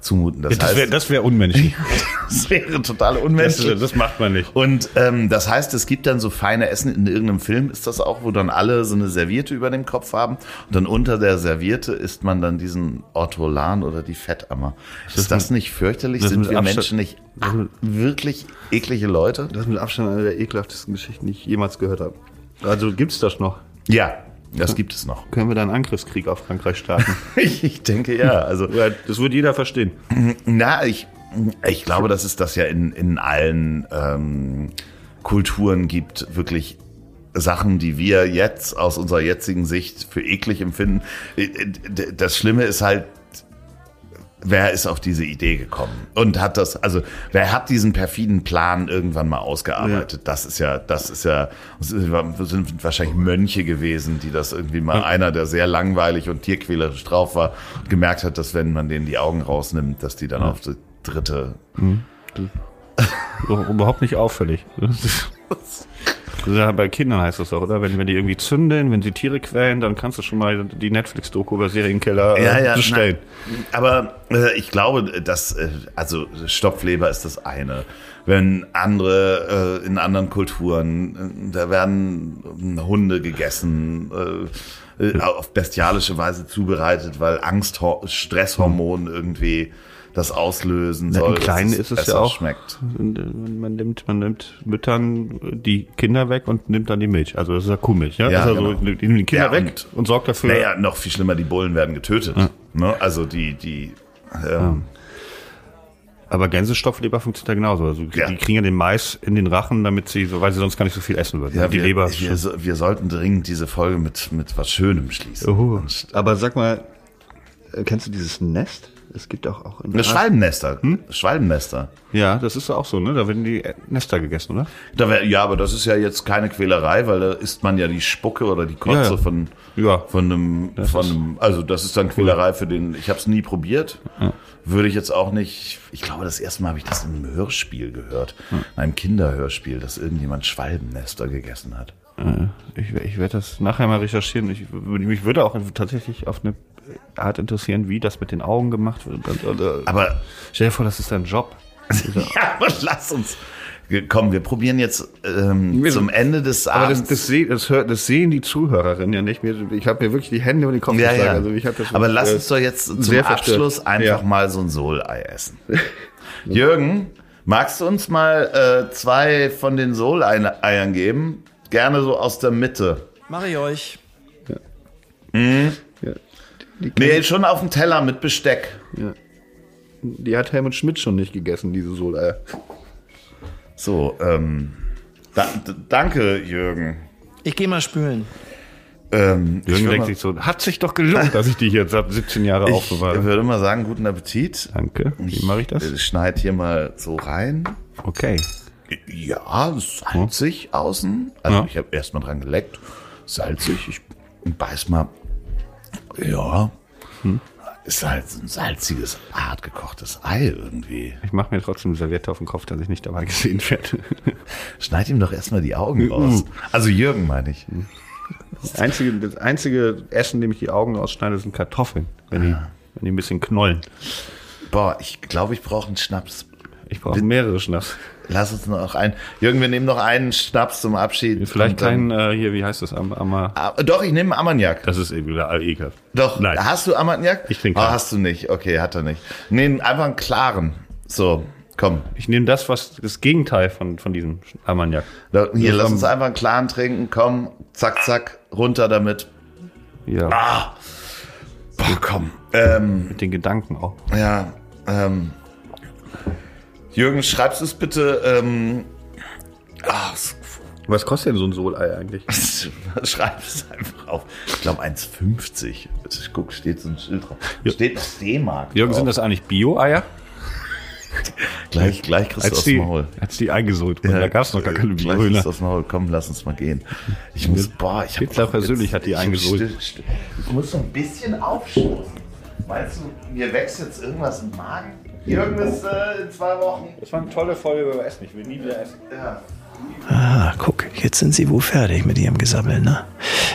[SPEAKER 2] zumuten. Das,
[SPEAKER 3] Das
[SPEAKER 2] heißt,
[SPEAKER 3] wäre das wär unmenschlich.
[SPEAKER 2] das wäre total
[SPEAKER 3] Das,
[SPEAKER 2] unmenschlich.
[SPEAKER 3] das macht man nicht.
[SPEAKER 2] Und ähm, das heißt, es gibt dann so feine Essen in irgendeinem Film, ist das auch, wo dann alle so eine Serviette über dem Kopf haben und dann unter der Serviette isst man dann diesen Ortolan oder die Fettammer. Ist das nicht fürchterlich?
[SPEAKER 3] das
[SPEAKER 2] Sind
[SPEAKER 3] mit
[SPEAKER 2] wir
[SPEAKER 3] Abstand-
[SPEAKER 2] Menschen nicht
[SPEAKER 3] das mit-
[SPEAKER 2] wirklich eklige Leute?
[SPEAKER 3] Das ist mit Abstand eine der ekelhaftesten Geschichten, die ich jemals gehört habe. Also gibt's das noch?
[SPEAKER 2] Ja, das gibt es noch.
[SPEAKER 3] Können wir da einen Angriffskrieg auf Frankreich starten?
[SPEAKER 2] Ich, denke ja. Also
[SPEAKER 3] das wird jeder verstehen.
[SPEAKER 2] Na, ich, ich glaube, dass es das ja in, in allen ähm, Kulturen gibt, wirklich Sachen, die wir jetzt aus unserer jetzigen Sicht für eklig empfinden. Äh, d- Das Schlimme ist halt, wer ist auf diese Idee gekommen? Und hat das, also wer hat diesen perfiden Plan irgendwann mal ausgearbeitet? Das ist ja, das ist ja, das sind wahrscheinlich Mönche gewesen, die das irgendwie mal einer, der sehr langweilig und tierquälerisch drauf war, gemerkt hat, dass wenn man denen die Augen rausnimmt, dass die dann auf die dritte
[SPEAKER 3] So, Überhaupt nicht auffällig. Ja, bei Kindern heißt das auch, oder? Wenn, wenn die irgendwie zünden, wenn sie Tiere quälen, dann kannst du schon mal die Netflix-Doku über Serienkeller äh, bestellen.
[SPEAKER 2] na, aber äh, ich glaube, dass äh, also Stopfleber ist das eine. Wenn andere äh, in anderen Kulturen, äh, da werden Hunde gegessen, äh, äh, auf bestialische Weise zubereitet, weil Angst, Stresshormon irgendwie das auslösen soll.
[SPEAKER 3] Im Kleinen ist es ja auch,
[SPEAKER 2] Schmeckt.
[SPEAKER 3] und, man nimmt, man nimmt Müttern die Kinder weg und nimmt dann die Milch. Also das ist ja Kuhmilch, ja?
[SPEAKER 2] Ja,
[SPEAKER 3] also
[SPEAKER 2] genau.
[SPEAKER 3] so, die nehmen die Kinder
[SPEAKER 2] Ja,
[SPEAKER 3] weg
[SPEAKER 2] und-
[SPEAKER 3] und, sorgt dafür.
[SPEAKER 2] Naja, noch viel schlimmer, die Bullen werden getötet. Ne? Also die, die ähm,
[SPEAKER 3] Aber Gänsestopfleber funktioniert ja genauso. Also
[SPEAKER 2] Ja.
[SPEAKER 3] die kriegen ja den Mais in den Rachen, damit sie, so, weil sie sonst gar nicht so viel essen würden.
[SPEAKER 2] ja,
[SPEAKER 3] die
[SPEAKER 2] wir,
[SPEAKER 3] Leber
[SPEAKER 2] wir, so- wir sollten dringend diese Folge mit, mit was Schönem schließen.
[SPEAKER 3] Uhu.
[SPEAKER 4] Aber sag mal, äh, kennst du dieses Nest? Es gibt auch, auch in
[SPEAKER 2] Eine Schwalbennester. Schwalbennester.
[SPEAKER 3] Ja, das ist auch so, ne? Da werden die Nester gegessen, oder?
[SPEAKER 2] Da wär, ja, aber das ist ja jetzt keine Quälerei, weil da isst man ja die Spucke oder die Kotze
[SPEAKER 3] Ja, ja.
[SPEAKER 2] von
[SPEAKER 3] Ja.
[SPEAKER 2] von einem von einem also das ist dann Quälerei für den ich habe es nie probiert. Würde ich jetzt auch nicht. Ich glaube, das erste Mal habe ich das in einem Hörspiel gehört, in einem Kinderhörspiel, dass irgendjemand Schwalbennester gegessen hat.
[SPEAKER 3] Ich, ich werde das nachher mal recherchieren. Ich, mich würde auch tatsächlich auf eine Art interessieren, wie das mit den Augen gemacht wird. Und, und, äh,
[SPEAKER 2] Aber
[SPEAKER 3] stell dir vor, das ist dein Job.
[SPEAKER 2] ja, aber lass uns. Komm, wir probieren jetzt ähm,
[SPEAKER 3] Wir-
[SPEAKER 2] zum Ende des
[SPEAKER 3] Aber das,
[SPEAKER 2] Abends.
[SPEAKER 3] das, das, hört, das sehen die Zuhörerinnen ja nicht mehr. Ich habe mir wirklich die Hände über den Kopf
[SPEAKER 2] ja, ja.
[SPEAKER 3] Also ich hab das
[SPEAKER 2] aber lass
[SPEAKER 3] äh,
[SPEAKER 2] uns doch jetzt zum
[SPEAKER 3] verstört.
[SPEAKER 2] Abschluss einfach
[SPEAKER 3] Ja.
[SPEAKER 2] mal so ein Sohlei essen. Jürgen, magst du uns mal äh, zwei von den Soleiern geben? Gerne so aus der Mitte.
[SPEAKER 1] Mach ich euch.
[SPEAKER 2] Nee, schon auf dem Teller mit Besteck.
[SPEAKER 3] Die hat Helmut Schmidt schon nicht gegessen, diese Soleier.
[SPEAKER 2] So, ähm, da, danke, Jürgen.
[SPEAKER 1] Ich gehe mal spülen.
[SPEAKER 2] Ähm, ich
[SPEAKER 3] Jürgen denkt
[SPEAKER 2] mal,
[SPEAKER 3] sich so, hat sich doch gelohnt, dass ich die jetzt ab 17 Jahre
[SPEAKER 2] ich
[SPEAKER 3] aufbewahre.
[SPEAKER 2] würde mal sagen, guten Appetit.
[SPEAKER 3] Danke. Wie mache ich das?
[SPEAKER 2] Ich schneide hier mal so rein.
[SPEAKER 3] Okay.
[SPEAKER 2] Ja, salzig außen. Also
[SPEAKER 3] Ja.
[SPEAKER 2] ich habe erst mal dran geleckt. Salzig. Ich beiß mal. Ja.
[SPEAKER 3] Hm.
[SPEAKER 2] Ist halt so ein salziges, hart gekochtes Ei irgendwie.
[SPEAKER 3] Ich mache mir trotzdem eine Serviette auf den Kopf, dass ich nicht dabei gesehen werde.
[SPEAKER 2] Schneid ihm doch erstmal die Augen raus. Also Jürgen meine ich.
[SPEAKER 3] Das einzige, das einzige Essen, dem ich die Augen ausschneide, sind Kartoffeln. Wenn die, wenn die ein bisschen knollen.
[SPEAKER 2] Boah, ich glaube, ich brauche einen Schnaps.
[SPEAKER 3] Ich brauche mehrere Schnaps.
[SPEAKER 2] Lass uns noch einen. Jürgen, wir nehmen noch einen Schnaps zum Abschied.
[SPEAKER 3] Vielleicht
[SPEAKER 2] Und dann-
[SPEAKER 3] kein, äh, hier, wie heißt das? Am, am,
[SPEAKER 2] Ah, Doch, ich nehme Armagnac.
[SPEAKER 3] das ist eben wieder ekelhaft.
[SPEAKER 2] Doch,
[SPEAKER 3] Nein.
[SPEAKER 2] hast du Armagnac?
[SPEAKER 3] Ich trinke keinen.
[SPEAKER 2] hast du nicht. Okay, hat er nicht. Nee, einfach einen klaren. So, komm.
[SPEAKER 3] Ich nehme das, was das Gegenteil von, von diesem Armagnac.
[SPEAKER 2] Da, hier, lass uns einfach einen klaren trinken. Komm, zack, zack, runter damit.
[SPEAKER 3] Ja,
[SPEAKER 2] Ah. Boah, komm. Ähm,
[SPEAKER 3] mit den Gedanken auch.
[SPEAKER 2] ja, ähm. Jürgen, schreibst du es bitte, ähm, s-
[SPEAKER 3] Was kostet denn so ein Solei eigentlich?
[SPEAKER 2] schreib es einfach auf. Ich glaube 1,50. Ich guck, steht so ein Schild drauf.
[SPEAKER 3] Ja.
[SPEAKER 2] Steht das D-Mark.
[SPEAKER 3] Jürgen,
[SPEAKER 2] drauf.
[SPEAKER 3] sind das eigentlich Bio-Eier?
[SPEAKER 2] Gleich, gleich kriegst du
[SPEAKER 3] Als
[SPEAKER 2] aus
[SPEAKER 3] die,
[SPEAKER 2] dem Maul.
[SPEAKER 3] als die eingesohlt wurden. da gab es noch gar keine
[SPEAKER 2] Gleich
[SPEAKER 3] Biohühner.
[SPEAKER 2] ist das Maul. Komm, lass uns mal gehen. Ich muss, boah, ich
[SPEAKER 3] Hitler persönlich hat die eingesohlt.
[SPEAKER 2] still- still- Ich muss so ein bisschen aufstoßen. Meinst du, mir wächst jetzt irgendwas im Magen? Jürgen ist äh, in zwei Wochen.
[SPEAKER 3] Das war eine tolle Folge über Essen. Ich will nie wieder essen.
[SPEAKER 2] Ja.
[SPEAKER 1] Ah, guck. jetzt sind Sie wohl fertig mit Ihrem Gesabbel, ne?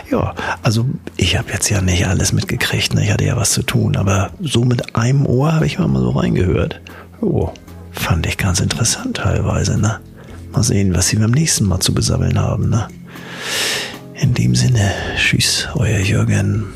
[SPEAKER 1] Ja, also ich habe jetzt ja nicht alles mitgekriegt, ne? Ich hatte ja was zu tun, aber so mit einem Ohr habe ich mal so reingehört. Oh, fand ich ganz interessant teilweise, ne? Mal sehen, was Sie beim nächsten Mal zu besabbeln haben, ne? In dem Sinne, tschüss, euer Jürgen.